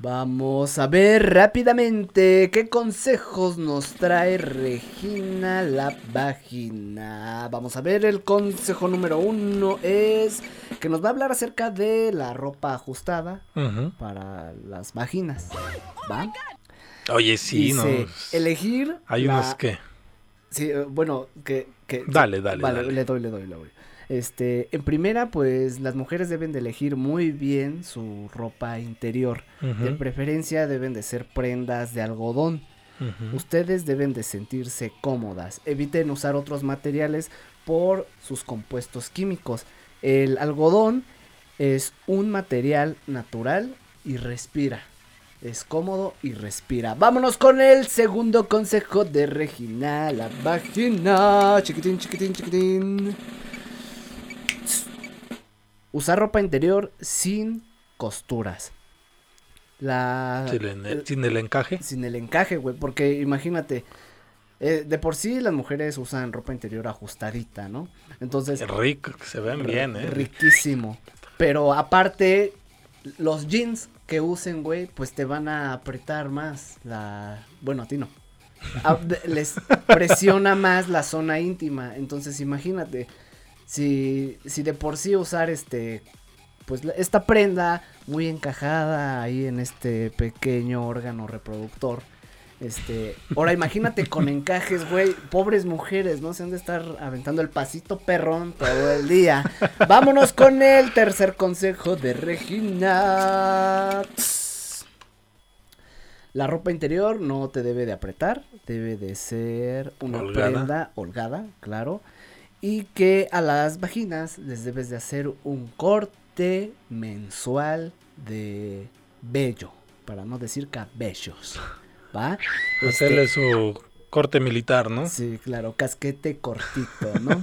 A: Vamos a ver rápidamente qué consejos nos trae Regina la vagina. Vamos a ver, el consejo número uno es que nos va a hablar acerca de la ropa ajustada para las vaginas. ¿Va?
B: Oye, sí, no.
A: Dice, elegir.
B: Hay
A: la-
B: unos que...
A: Sí, eh, bueno, que... que
B: Dale, dale,
A: Vale,
B: dale.
A: le doy, le doy, le doy. Este, en primera, pues las mujeres deben de elegir muy bien su ropa interior. De preferencia deben de ser prendas de algodón. Ustedes deben de sentirse cómodas. Eviten usar otros materiales por sus compuestos químicos. El algodón es un material natural y respira. Es cómodo y respira. Vámonos con el segundo consejo de Regina, la vagina. Chiquitín, chiquitín, chiquitín. Usar ropa interior sin costuras. La,
B: Sin el, sin el encaje.
A: sin el encaje, güey, porque imagínate, eh, de por sí las mujeres usan ropa interior ajustadita, ¿no? Entonces,
B: Rico, que se ven bien, ¿eh?
A: riquísimo. Pero aparte, los jeans que usen, güey, pues te van a apretar más la... Bueno, a ti no. A- les presiona más la zona íntima. Entonces, imagínate, si, si de por sí usar este... Pues esta prenda muy encajada ahí en este pequeño órgano reproductor. Este, ahora imagínate con encajes, güey, pobres mujeres, ¿no? Se han de estar aventando el pasito perrón todo el día. Vámonos con el tercer consejo de Regina. La ropa interior no te debe de apretar, debe de ser una
B: Holgada.
A: prenda holgada, claro. Y que a las vaginas les debes de hacer un corte mensual de vello, para no decir cabellos. ¿Va? Este,
B: Hacerle su corte militar, ¿no?
A: Sí, claro, casquete cortito, ¿no?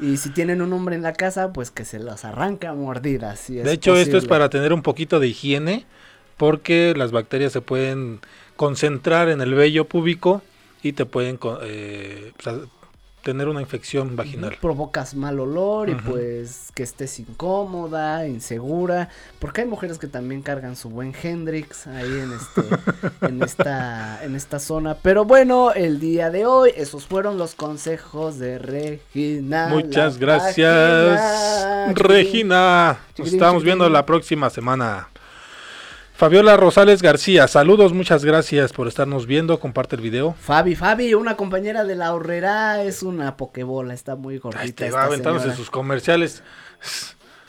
A: y si tienen un hombre en la casa, pues que se los arranca a mordidas. si
B: De hecho, esto es para tener un poquito de higiene, porque las bacterias se pueden concentrar en el vello púbico y te pueden eh, pues, tener una infección vaginal.
A: Provocas mal olor y pues que estés incómoda, insegura, porque hay mujeres que también cargan su buen Hendrix ahí en este en esta en esta zona, pero bueno, el día de hoy esos fueron los consejos de Regina.
B: Muchas gracias,
A: página.
B: Regina. Nos estamos viendo la próxima semana. Fabiola Rosales García, saludos, muchas gracias por estarnos viendo. Comparte el video.
A: Fabi, Fabi, una compañera de la horrera, es una pokebola, está muy gordita.
B: Ahí te va aventándose sus comerciales.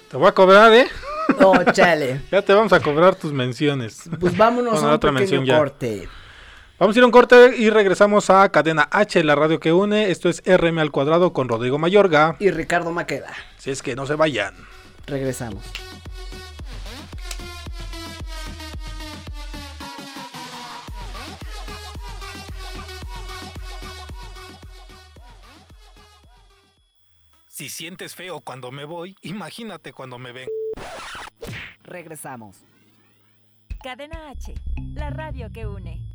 B: Te voy a cobrar, ¿eh?
A: No, chale.
B: Ya te vamos a cobrar tus menciones.
A: Pues vámonos
B: Bueno,
A: a un
B: otra mención ya.
A: corte.
B: Vamos a ir a un corte y regresamos a Cadena H, la radio que une. Esto es RM al cuadrado con Rodrigo Mayorga.
A: Y Ricardo Maqueda.
B: Si es que no se vayan.
A: Regresamos.
B: Si sientes feo cuando me voy, imagínate cuando me ven.
E: Regresamos.
C: Cadena H, la radio que une.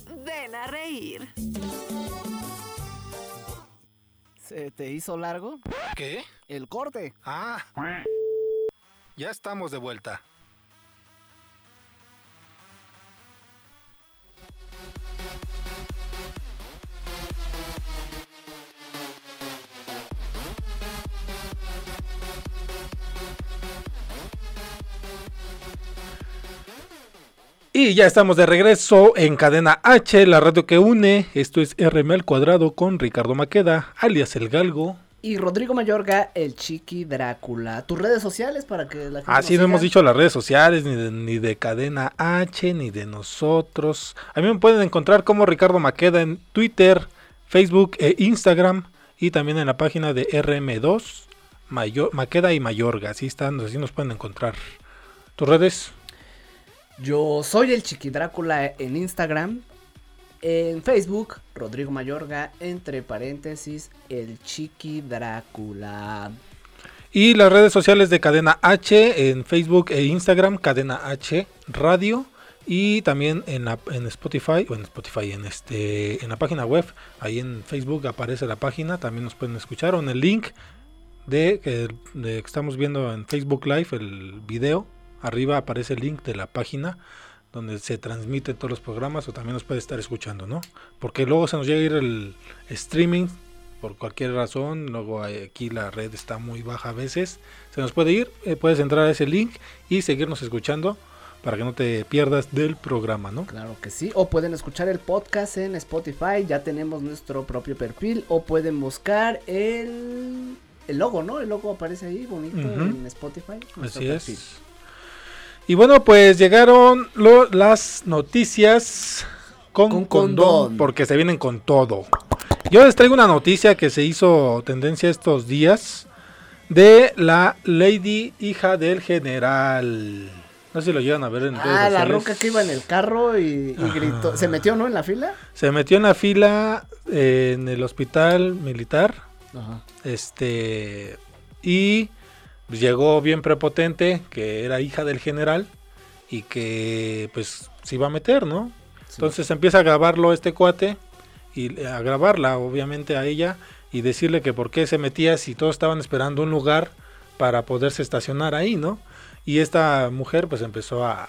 G: ven a reír.
A: ¿Se te hizo largo?
B: ¿Qué?
A: El corte.
B: Ah. Ya estamos de vuelta. Y ya estamos de regreso en Cadena H, la radio que une. Esto es RM al cuadrado con Ricardo Maqueda, alias El Galgo.
A: Y Rodrigo Mayorga, el Chiqui Drácula. Tus redes sociales para que la gente.
B: Así
A: nos
B: no hemos dicho las redes sociales, ni de, ni de Cadena H, ni de nosotros. A mí me pueden encontrar como Ricardo Maqueda en Twitter, Facebook e Instagram. Y también en la página de RM2, Mayo- Maqueda y Mayorga. Así están, así nos pueden encontrar. ¿Tus redes?
A: Yo soy el Chiqui Drácula en Instagram. En Facebook, Rodrigo Mayorga, entre paréntesis, el Chiqui Drácula.
B: Y las redes sociales de Cadena H en Facebook e Instagram, Cadena H Radio. Y también en, en Spotify, o en Spotify, en, este, en la página web, ahí en Facebook aparece la página, también nos pueden escuchar. O en el link de que estamos viendo en Facebook Live, el video, arriba aparece el link de la página donde se transmiten todos los programas o también nos puede estar escuchando, ¿no? Porque luego se nos llega a ir el streaming por cualquier razón, luego aquí la red está muy baja a veces, se nos puede ir, eh, puedes entrar a ese link y seguirnos escuchando para que no te pierdas del programa, ¿no?
A: Claro que sí. O pueden escuchar el podcast en Spotify. Ya tenemos nuestro propio perfil. O pueden buscar el, el logo, ¿no? El logo aparece ahí bonito en Spotify.
B: Así
A: perfil.
B: es. Y bueno, pues llegaron lo- las noticias con,
A: Con
B: condón,
A: condón.
B: porque se vienen con todo. Yo les traigo una noticia que se hizo tendencia estos días de la Lady hija del general. No sé si lo llegan a ver en redes
A: Ah, la roca que iba en el carro y, gritó. ¿Se metió, no? En la fila.
B: Se metió en la fila eh, en el hospital militar.
A: Ajá.
B: Este. Y pues, llegó bien prepotente, que era hija del general. Y que pues se iba a meter, ¿no? Entonces empieza a grabarlo este cuate. Y a grabarla, obviamente, a ella. y decirle que por qué se metía si todos estaban esperando un lugar para poderse estacionar ahí, ¿no? Y esta mujer pues empezó a,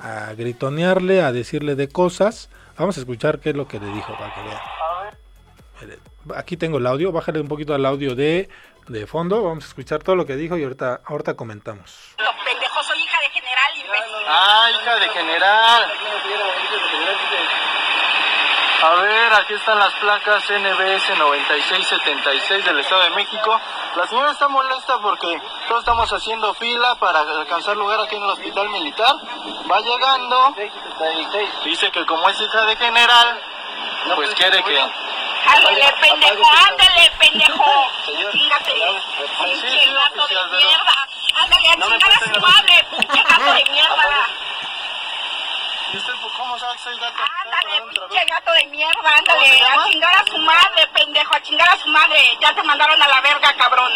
B: a gritonearle, a decirle de cosas. Vamos a escuchar qué es lo que le dijo para que vean. Aquí tengo el audio, bájale un poquito al audio de, de fondo, vamos a escuchar todo lo que dijo y ahorita, ahorita comentamos.
H: Pendejo, soy hija de general, imbécil.
I: Ah, hija de general. A ver, aquí están las placas NBS 9676 del Estado de México. La señora está molesta porque todos estamos haciendo fila para alcanzar lugar aquí en el hospital militar. Va llegando. Dice que como es hija de general, pues quiere que...
H: Ándale, pendejo, ándale, pendejo. Chingate. Pinche gato de mierda. Ándale, a chingar a su madre, pinche gato de mierda.
I: ¿Y usted pues, cómo sabe que soy gato?
H: Ándale, pinche gato de mierda, ándale, a chingar a su madre, pendejo, a chingar a su madre. Ya te mandaron a la verga, cabrón.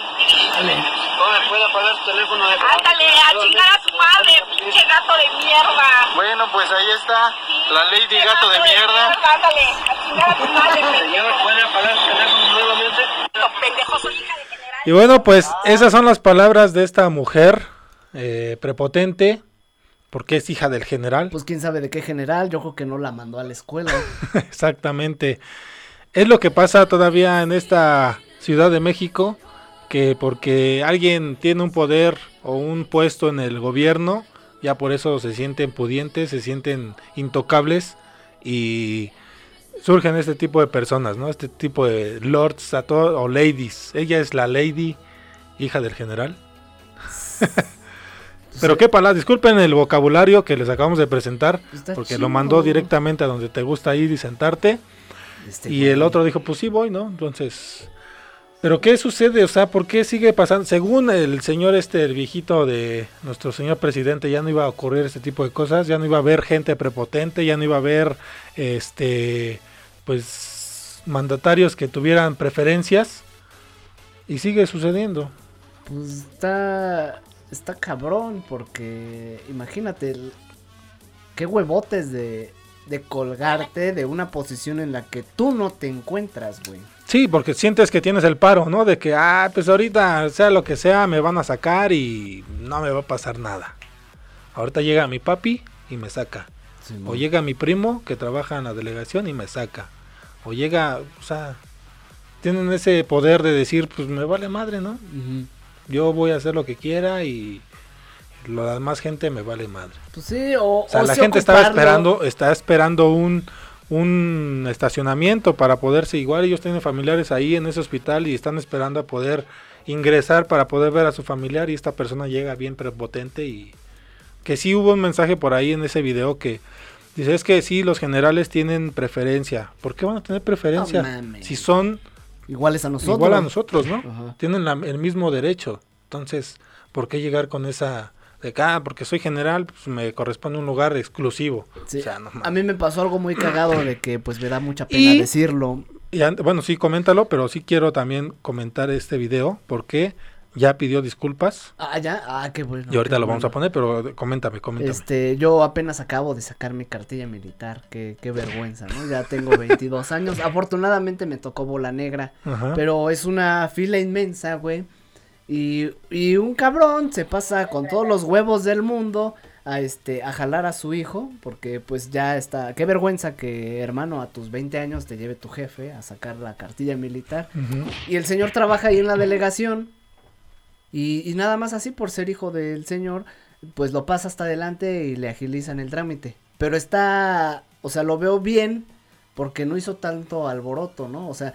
I: ¿Dónde puede apagar su teléfono de
H: Ándale, a chingar a su madre, pinche gato de mierda.
I: Bueno, pues ahí está la Lady Gato de mierda.
H: Ándale, a chingar a su madre, pendejo.
I: ¿puede apagar su teléfono nuevamente?
H: Pendejo, soy hija de
B: Y bueno, pues esas son las palabras de esta mujer eh, prepotente, porque es hija del general.
A: Pues quién sabe de qué general, yo creo que no la mandó a la escuela.
B: Exactamente. Es lo que pasa todavía en esta Ciudad de México, que porque alguien tiene un poder o un puesto en el gobierno, ya por eso se sienten pudientes, se sienten intocables y surgen este tipo de personas, ¿no? Este tipo de lords a todo- o ladies. Ella es la lady, hija del general. Pero qué palabras, disculpen el vocabulario que les acabamos de presentar,
A: Está
B: porque
A: chido.
B: lo mandó directamente a donde te gusta ir y sentarte.
A: Este
B: y el otro dijo, pues sí voy, ¿no? Entonces, pero ¿qué sucede? O sea, ¿por qué sigue pasando? Según el señor este, el viejito de nuestro señor presidente, ya no iba a ocurrir este tipo de cosas, ya no iba a haber gente prepotente, ya no iba a haber, este, pues, mandatarios que tuvieran preferencias. Y sigue sucediendo.
A: Pues está, está cabrón, porque imagínate, el- qué huevotes de, de colgarte de una posición en la que tú no te encuentras, güey.
B: Sí, porque sientes que tienes el paro, ¿no? De que, ah, pues ahorita, sea lo que sea, me van a sacar y no me va a pasar nada. Ahorita llega mi papi y me saca. o llega mi primo que trabaja en la delegación y me saca. O llega, o sea, tienen ese poder de decir, pues me vale madre, ¿no? Yo voy a hacer lo que quiera y la demás gente me vale madre.
A: Pues sí, o,
B: O sea,
A: o
B: la
A: sí
B: gente estaba esperando, está esperando un, un estacionamiento para poderse, igual ellos tienen familiares ahí en ese hospital y están esperando a poder ingresar para poder ver a su familiar y esta persona llega bien prepotente y que sí hubo un mensaje por ahí en ese video que dice es que sí los generales tienen preferencia. ¿Por qué van a tener preferencia? Si son
A: Iguales a nosotros.
B: igual a nosotros, ¿no?
A: Ajá.
B: Tienen la- el mismo derecho. Entonces, ¿por qué llegar con esa de que, ah, porque soy general, pues me corresponde un lugar exclusivo?
A: Sí,
B: O sea, no
A: a mí me pasó algo muy cagado de que pues me da mucha pena
B: Y-
A: decirlo.
B: Y bueno, sí, coméntalo, pero sí quiero también comentar este video porque ya pidió disculpas
A: Ah, ya, ah, qué bueno.
B: y ahorita lo vamos a poner, pero coméntame, coméntame.
A: Este, yo apenas acabo de sacar mi cartilla militar, qué, qué vergüenza, ¿no? Ya tengo 22 años, afortunadamente me tocó bola negra,
B: Ajá.
A: pero es una fila inmensa, güey, y, y un cabrón se pasa con todos los huevos del mundo a este, a jalar a su hijo, porque pues ya está, qué vergüenza que hermano a tus 20 años te lleve tu jefe a sacar la cartilla militar, y el señor trabaja ahí en la delegación. Y, y nada más así por ser hijo del señor, pues lo pasa hasta adelante y le agilizan el trámite. Pero está, o sea, lo veo bien porque no hizo tanto alboroto, ¿no? O sea,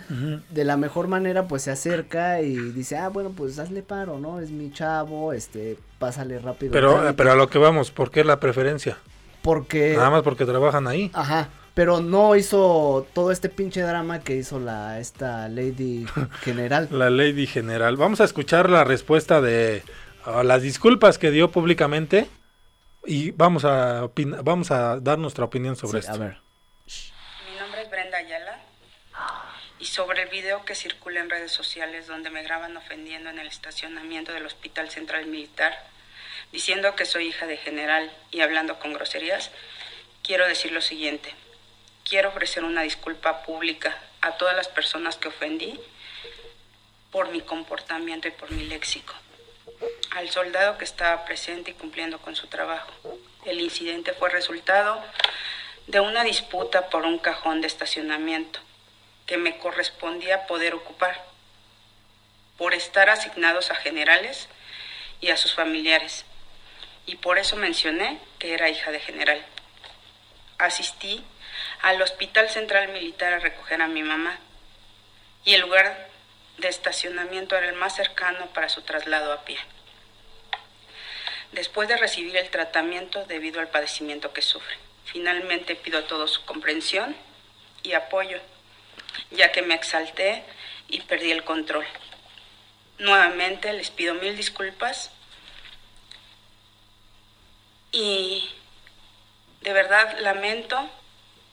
A: de la mejor manera pues se acerca y dice, ah, bueno, pues hazle paro, ¿no? Es mi chavo, este, pásale rápido.
B: Pero,
A: trámite".
B: pero a lo que vamos, ¿por qué la preferencia?
A: Porque...
B: Nada más porque trabajan ahí.
A: Ajá. Pero no hizo todo este pinche drama que hizo la, esta lady general.
B: La lady general. Vamos a escuchar la respuesta de a las disculpas que dio públicamente y vamos a vamos a dar nuestra opinión sobre
A: Sí,
B: esto.
A: a ver.
J: Mi nombre es Brenda Ayala y sobre el video que circula en redes sociales donde me graban ofendiendo en el estacionamiento del Hospital Central Militar, diciendo que soy hija de general y hablando con groserías, quiero decir lo siguiente. Quiero ofrecer una disculpa pública a todas las personas que ofendí por mi comportamiento y por mi léxico. Al soldado que estaba presente y cumpliendo con su trabajo. El incidente fue resultado de una disputa por un cajón de estacionamiento que me correspondía poder ocupar por estar asignados a generales y a sus familiares. Y por eso mencioné que era hija de general. Asistí al Hospital Central Militar a recoger a mi mamá y el lugar de estacionamiento era el más cercano para su traslado a pie. Después de recibir el tratamiento debido al padecimiento que sufre, finalmente pido a todos su comprensión y apoyo, ya que me exalté y perdí el control. Nuevamente les pido mil disculpas y de verdad lamento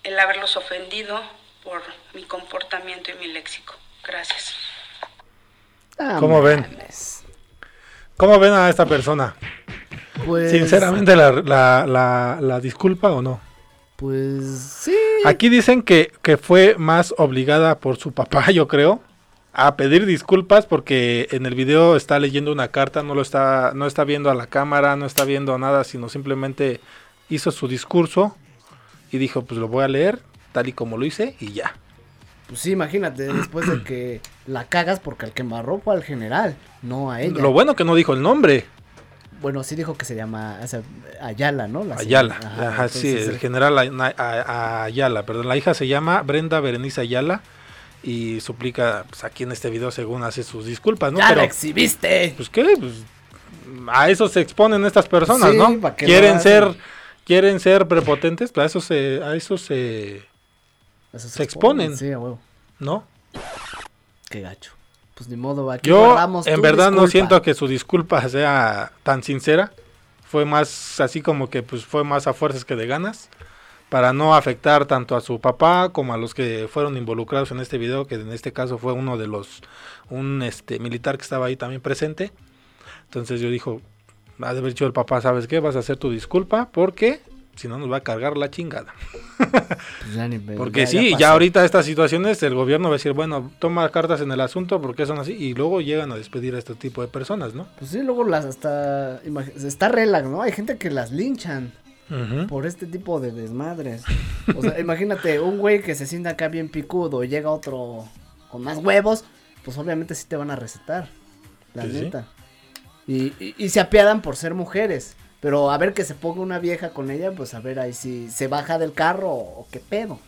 J: el haberlos ofendido por mi comportamiento y mi léxico. Gracias.
A: Ah,
B: ¿Cómo ven? ¿Cómo ven a esta persona?
A: Pues-
B: Sinceramente, la, la, la, la disculpa o no?
A: Pues sí.
B: Aquí dicen que, que fue más obligada por su papá, yo creo, a pedir disculpas porque en el video está leyendo una carta, no lo está, no está viendo a la cámara, no está viendo nada, sino simplemente hizo su discurso y dijo, pues lo voy a leer tal y como lo hice y ya.
A: Pues sí, imagínate, después de que la cagas porque el que embarró fue al general, no a ella.
B: Lo bueno que no dijo el nombre.
A: Bueno, sí dijo que se llama o sea, Ayala, ¿no? La
B: Ayala, ajá, sí,
A: entonces,
B: el general Ay- Ay- Ayala, perdón, la hija se llama Brenda Berenice Ayala y suplica, pues aquí en este video según hace sus disculpas, ¿no?
A: ¡Ya
B: Pero,
A: la exhibiste!
B: Pues qué, pues a eso se exponen estas personas,
A: Sí,
B: ¿no?
A: ¿pa' qué lo
B: Quieren ser, quieren ser prepotentes, pero a eso se, a eso se,
A: Eso
B: se exponen,
A: Sí, a huevo.
B: ¿no?
A: Qué gacho. Pues ni modo, aquí
B: Yo
A: guardamos
B: en verdad no siento que su disculpa sea tan sincera. Fue más así como que pues fue más a fuerzas que de ganas. Para no afectar tanto a su papá como a los que fueron involucrados en este video, que en este caso fue uno de los, un este militar que estaba ahí también presente. Entonces yo dijo, ha de haber dicho el papá, ¿sabes qué? Vas a hacer tu disculpa porque si no nos va a cargar la chingada.
A: Pues ya ni me-
B: Porque
A: ya-
B: sí, ya,
A: pasó.
B: ahorita estas situaciones el gobierno va a decir, bueno, toma cartas en el asunto porque son así y luego llegan a despedir a este tipo de personas, ¿no?
A: Pues sí, luego las hasta. Está relax, ¿no? Hay gente que las linchan por este tipo de desmadres. O sea, imagínate, un güey que se sienta acá bien picudo y llega otro con más huevos, pues obviamente sí te van a recetar. La
B: Pues sí.
A: neta. Y, y, y se apiadan por ser mujeres. Pero a ver que se ponga una vieja con ella, pues a ver ahí si se baja del carro o, qué pedo.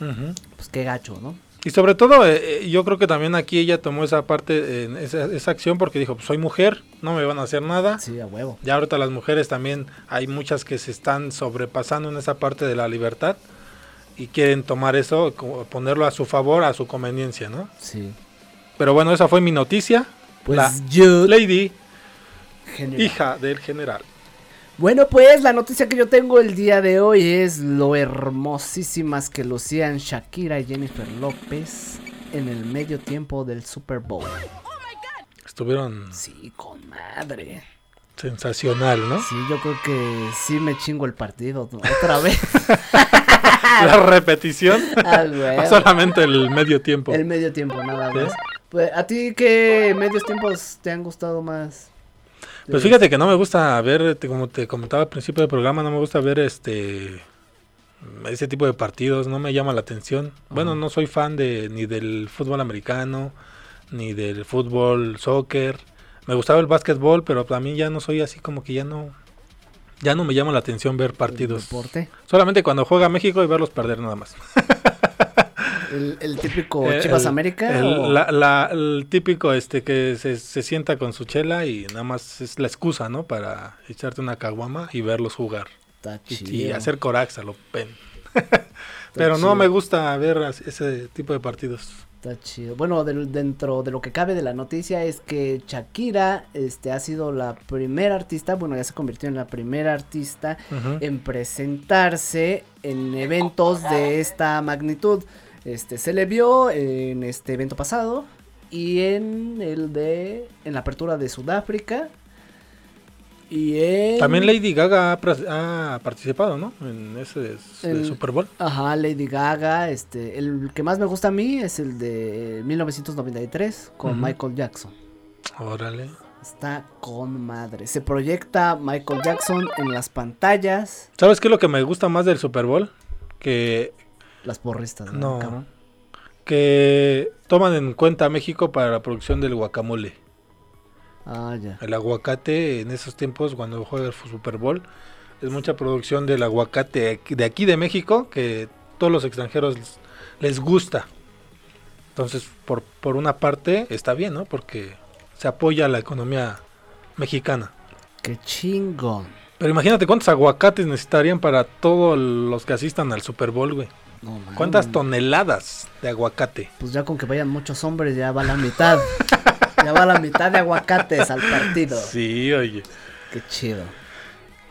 B: Ujú.
A: Pues qué gacho, ¿no?
B: Y sobre todo, eh, eh, yo creo que también aquí ella tomó esa parte, eh, esa, esa acción porque dijo, pues soy mujer, no me van a hacer nada.
A: Sí, a huevo.
B: Ya ahorita las mujeres también, hay muchas que se están sobrepasando en esa parte de la libertad y quieren tomar eso, ponerlo a su favor, a su conveniencia, ¿no?
A: Sí.
B: Pero bueno, esa fue mi noticia.
A: Pues
B: la
A: yo-
B: Lady,
A: General.
B: hija del general.
A: Bueno, pues la noticia que yo tengo el día de hoy es lo hermosísimas que lucían Shakira y Jennifer López en el medio tiempo del Super Bowl.
B: Estuvieron
A: Sí, con madre.
B: sensacional, ¿no?
A: Sí, yo creo que sí me chingo el partido ¿no? otra vez.
B: La repetición.
A: Ah, güey.
B: Solamente el medio tiempo.
A: El medio tiempo, nada
B: ¿Sí?
A: más. Pues, ¿A ti qué medios tiempos te han gustado más?
B: Pues fíjate que no me gusta ver, te- como te comentaba al principio del programa, no me gusta ver este ese tipo de partidos, no me llama la atención. Bueno, no soy fan de ni del fútbol americano, ni del fútbol soccer. Me gustaba el básquetbol, pero para mí ya no soy así como que ya no ya no me llama la atención ver partidos. Solamente cuando juega México y verlos perder nada más.
A: ¿El, el típico
B: Eh,
A: Chivas
B: el-
A: América?
B: el-
A: o-
B: la- la- el típico este que se, se sienta con su chela y nada más es la excusa, ¿no? Para echarte una caguama y verlos jugar.
A: Está
B: Y- Y,
A: chido.
B: hacer corax a lo pen. Pero no
A: chido.
B: me gusta ver ese tipo de partidos.
A: Está chido. Bueno, del- dentro de lo que cabe de la noticia es que Shakira este, ha sido la primera artista, bueno, ya se convirtió en la primera artista en presentarse en eventos de esta magnitud. Este, se le vio en este evento pasado y en el de, en la apertura de Sudáfrica. Y en-
B: También Lady Gaga ha, participado, ¿no? En ese
A: El-
B: Super Bowl.
A: Ajá, Lady Gaga. Este, el que más me gusta a mí es el de 1993 con. Michael Jackson.
B: Órale.
A: Está con madre. Se proyecta Michael Jackson en las pantallas.
B: ¿Sabes qué es lo que me gusta más del Super Bowl? Que
A: Las porristas, ¿no?
B: No.
A: cabrón?
B: que toman en cuenta a México para la producción del guacamole.
A: Ah, ya.
B: El aguacate en esos tiempos, cuando juega el Super Bowl, es mucha producción del aguacate de aquí de México que todos los extranjeros les, les gusta. Entonces, por, por una parte, está bien, ¿no? Porque se apoya a la economía mexicana.
A: Qué chingón.
B: Pero imagínate cuántos aguacates necesitarían para todos los que asistan al Super Bowl, güey.
A: No.
B: ¿Cuántas toneladas de aguacate?
A: Pues ya con que vayan muchos hombres, ya va la mitad. ya va la mitad de aguacates al partido.
B: Sí, oye.
A: Qué chido.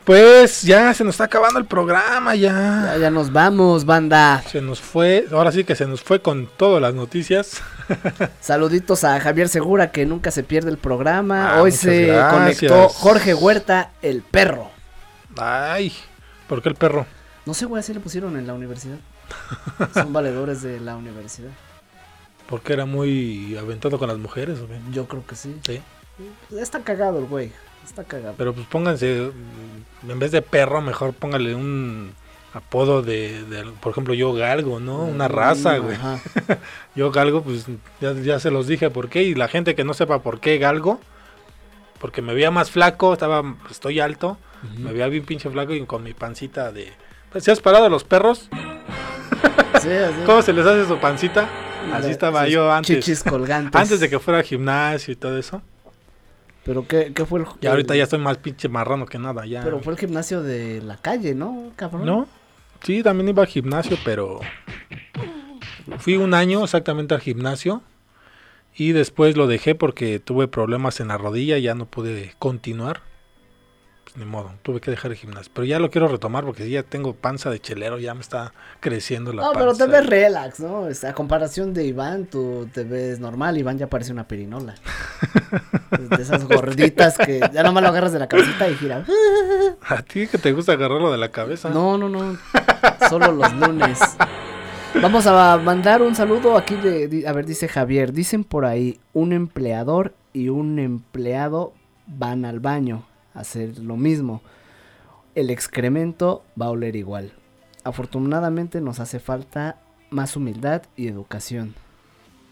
B: Pues ya se nos está acabando el programa, ya.
A: Ya, ya nos vamos, banda.
B: Se nos fue, ahora sí que se nos fue con todas las noticias.
A: Saluditos a Javier Segura, que nunca se pierde el programa.
B: Ah,
A: Hoy se
B: gracias.
A: conectó Jorge Huerta, el perro.
B: Ay, ¿por qué el perro?
A: No sé, güey, así le pusieron en la universidad. Son valedores de la universidad.
B: Porque era muy aventado con las mujeres.
A: Yo creo que sí.
B: Sí.
A: Está cagado el güey. Está cagado.
B: Pero pues pónganse, mm, en vez de perro, mejor póngale un apodo de, de, por ejemplo, yo galgo, ¿no? Una raza,
A: Mm,
B: güey.
A: ajá.
B: yo galgo, pues ya, ya se los dije por qué. Y la gente que no sepa por qué galgo, porque me veía más flaco, estaba, estoy alto, me veía bien pinche flaco y con mi pancita de... Pues, ¿sí has parado a los perros?
A: Sí, así.
B: ¿Cómo se les hace su pancita? Así estaba yo antes.
A: chichis colgantes.
B: Antes de que fuera al gimnasio y todo eso.
A: Pero ¿qué, qué fue el
B: Y ahorita ya estoy más pinche marrano que nada, ya.
A: Pero fue el gimnasio de la calle, ¿no, cabrón?
B: ¿No? Sí, también iba al gimnasio, pero fui un año exactamente al gimnasio y después lo dejé porque tuve problemas en la rodilla y ya no pude continuar. Ni modo, tuve que dejar el gimnasio. Pero ya lo quiero retomar porque ya tengo panza de chelero, ya me está creciendo la
A: No,
B: panza.
A: pero te ves relax, ¿no? Es- A comparación de Iván, tú te ves normal. Iván ya parece una pirinola. de esas gorditas que ya nomás lo agarras de la cabecita y gira.
B: ¿A ti que te gusta agarrarlo de la cabeza?
A: No, no, no. Solo los lunes. Vamos a mandar un saludo aquí de, a ver, dice Javier, dicen por ahí, un empleador y un empleado van al baño hacer lo mismo. El excremento va a oler igual. Afortunadamente nos hace falta más humildad y educación.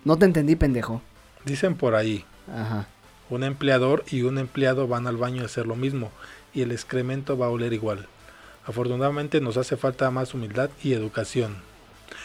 A: No te entendí, pendejo.
B: Dicen por ahí,
A: Ajá.
B: un empleador y un empleado van al baño a hacer lo mismo y el excremento va a oler igual. Afortunadamente nos hace falta más humildad y educación.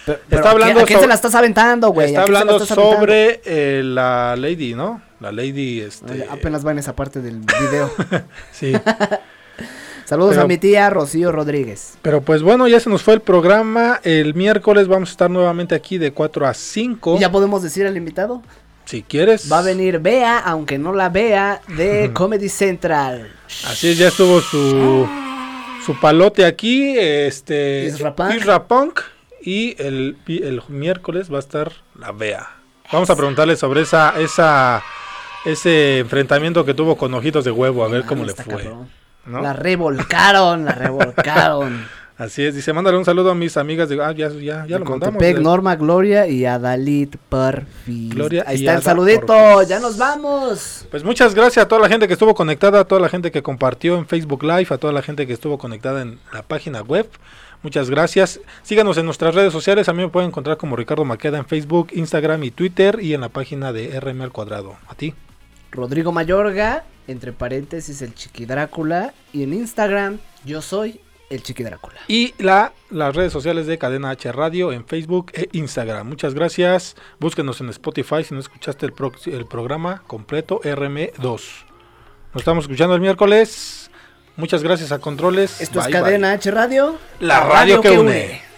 A: Pero,
B: Está
A: ¿a quién-
B: hablando
A: ¿A quién
B: so-
A: se la estás aventando, güey?
B: Está
A: ¿A quién se la
B: hablando sobre eh, la lady, ¿no? La lady, este...
A: Oye, Apenas va en esa parte del video.
B: Sí.
A: Saludos
B: Pero-
A: a mi tía Rocío Rodríguez.
B: Pero pues bueno, ya se nos fue el programa. El miércoles vamos a estar nuevamente aquí de 4 a 5.
A: ¿Y ya podemos decir al invitado?
B: Si quieres.
A: Va a venir Bea, aunque no la vea, de Comedy Central.
B: Así es, ya estuvo su, su palote aquí. Este,
A: Isra Punk.
B: Isra Punk, Y el, el miércoles va a estar la Bea. Vamos a preguntarle sobre esa, esa, ese enfrentamiento que tuvo con ojitos de huevo, a ver cómo le fue.
A: La revolcaron, la revolcaron.
B: Así es, dice, mándale un saludo a mis amigas de... Ah, ya, ya, ya lo mandamos. De-
A: Norma, Gloria y Adalid Perfil.
B: Gloria
A: Ahí está el saludito,
B: Porfis.
A: ya nos vamos.
B: Pues muchas gracias a toda la gente que estuvo conectada, a toda la gente que compartió en Facebook Live, a toda la gente que estuvo conectada en la página web. Muchas gracias. Síganos en nuestras redes sociales. A mí me pueden encontrar como Ricardo Maqueda en Facebook, Instagram y Twitter y en la página de RM al cuadrado. A ti.
A: Rodrigo Mayorga, entre paréntesis el Chiqui Drácula. Y en Instagram, yo soy el Chiqui Drácula.
B: Y la, las redes sociales de Cadena H Radio en Facebook e Instagram. Muchas gracias. Búsquenos en Spotify si no escuchaste el, pro- el programa completo RM2. Nos estamos escuchando el miércoles. Muchas gracias a Controles.
A: Esto es
B: bye.
A: Cadena H Radio.
B: La radio que une.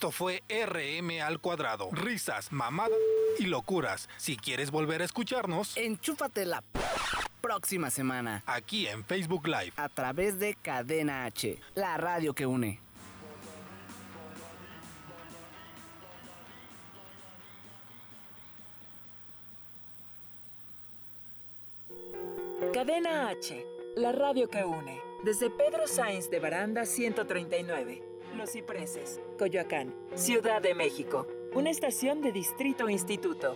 K: Esto fue RM al cuadrado. Risas, mamadas y locuras. Si quieres volver a escucharnos,
A: enchúfatela. próxima semana.
K: Aquí en Facebook Live.
A: A través de Cadena H, la radio que une.
C: Cadena H, la radio que une. Desde Pedro Sainz de Baranda 139, Los Coyoacán, Ciudad de México. Una estación de Distrito Instituto.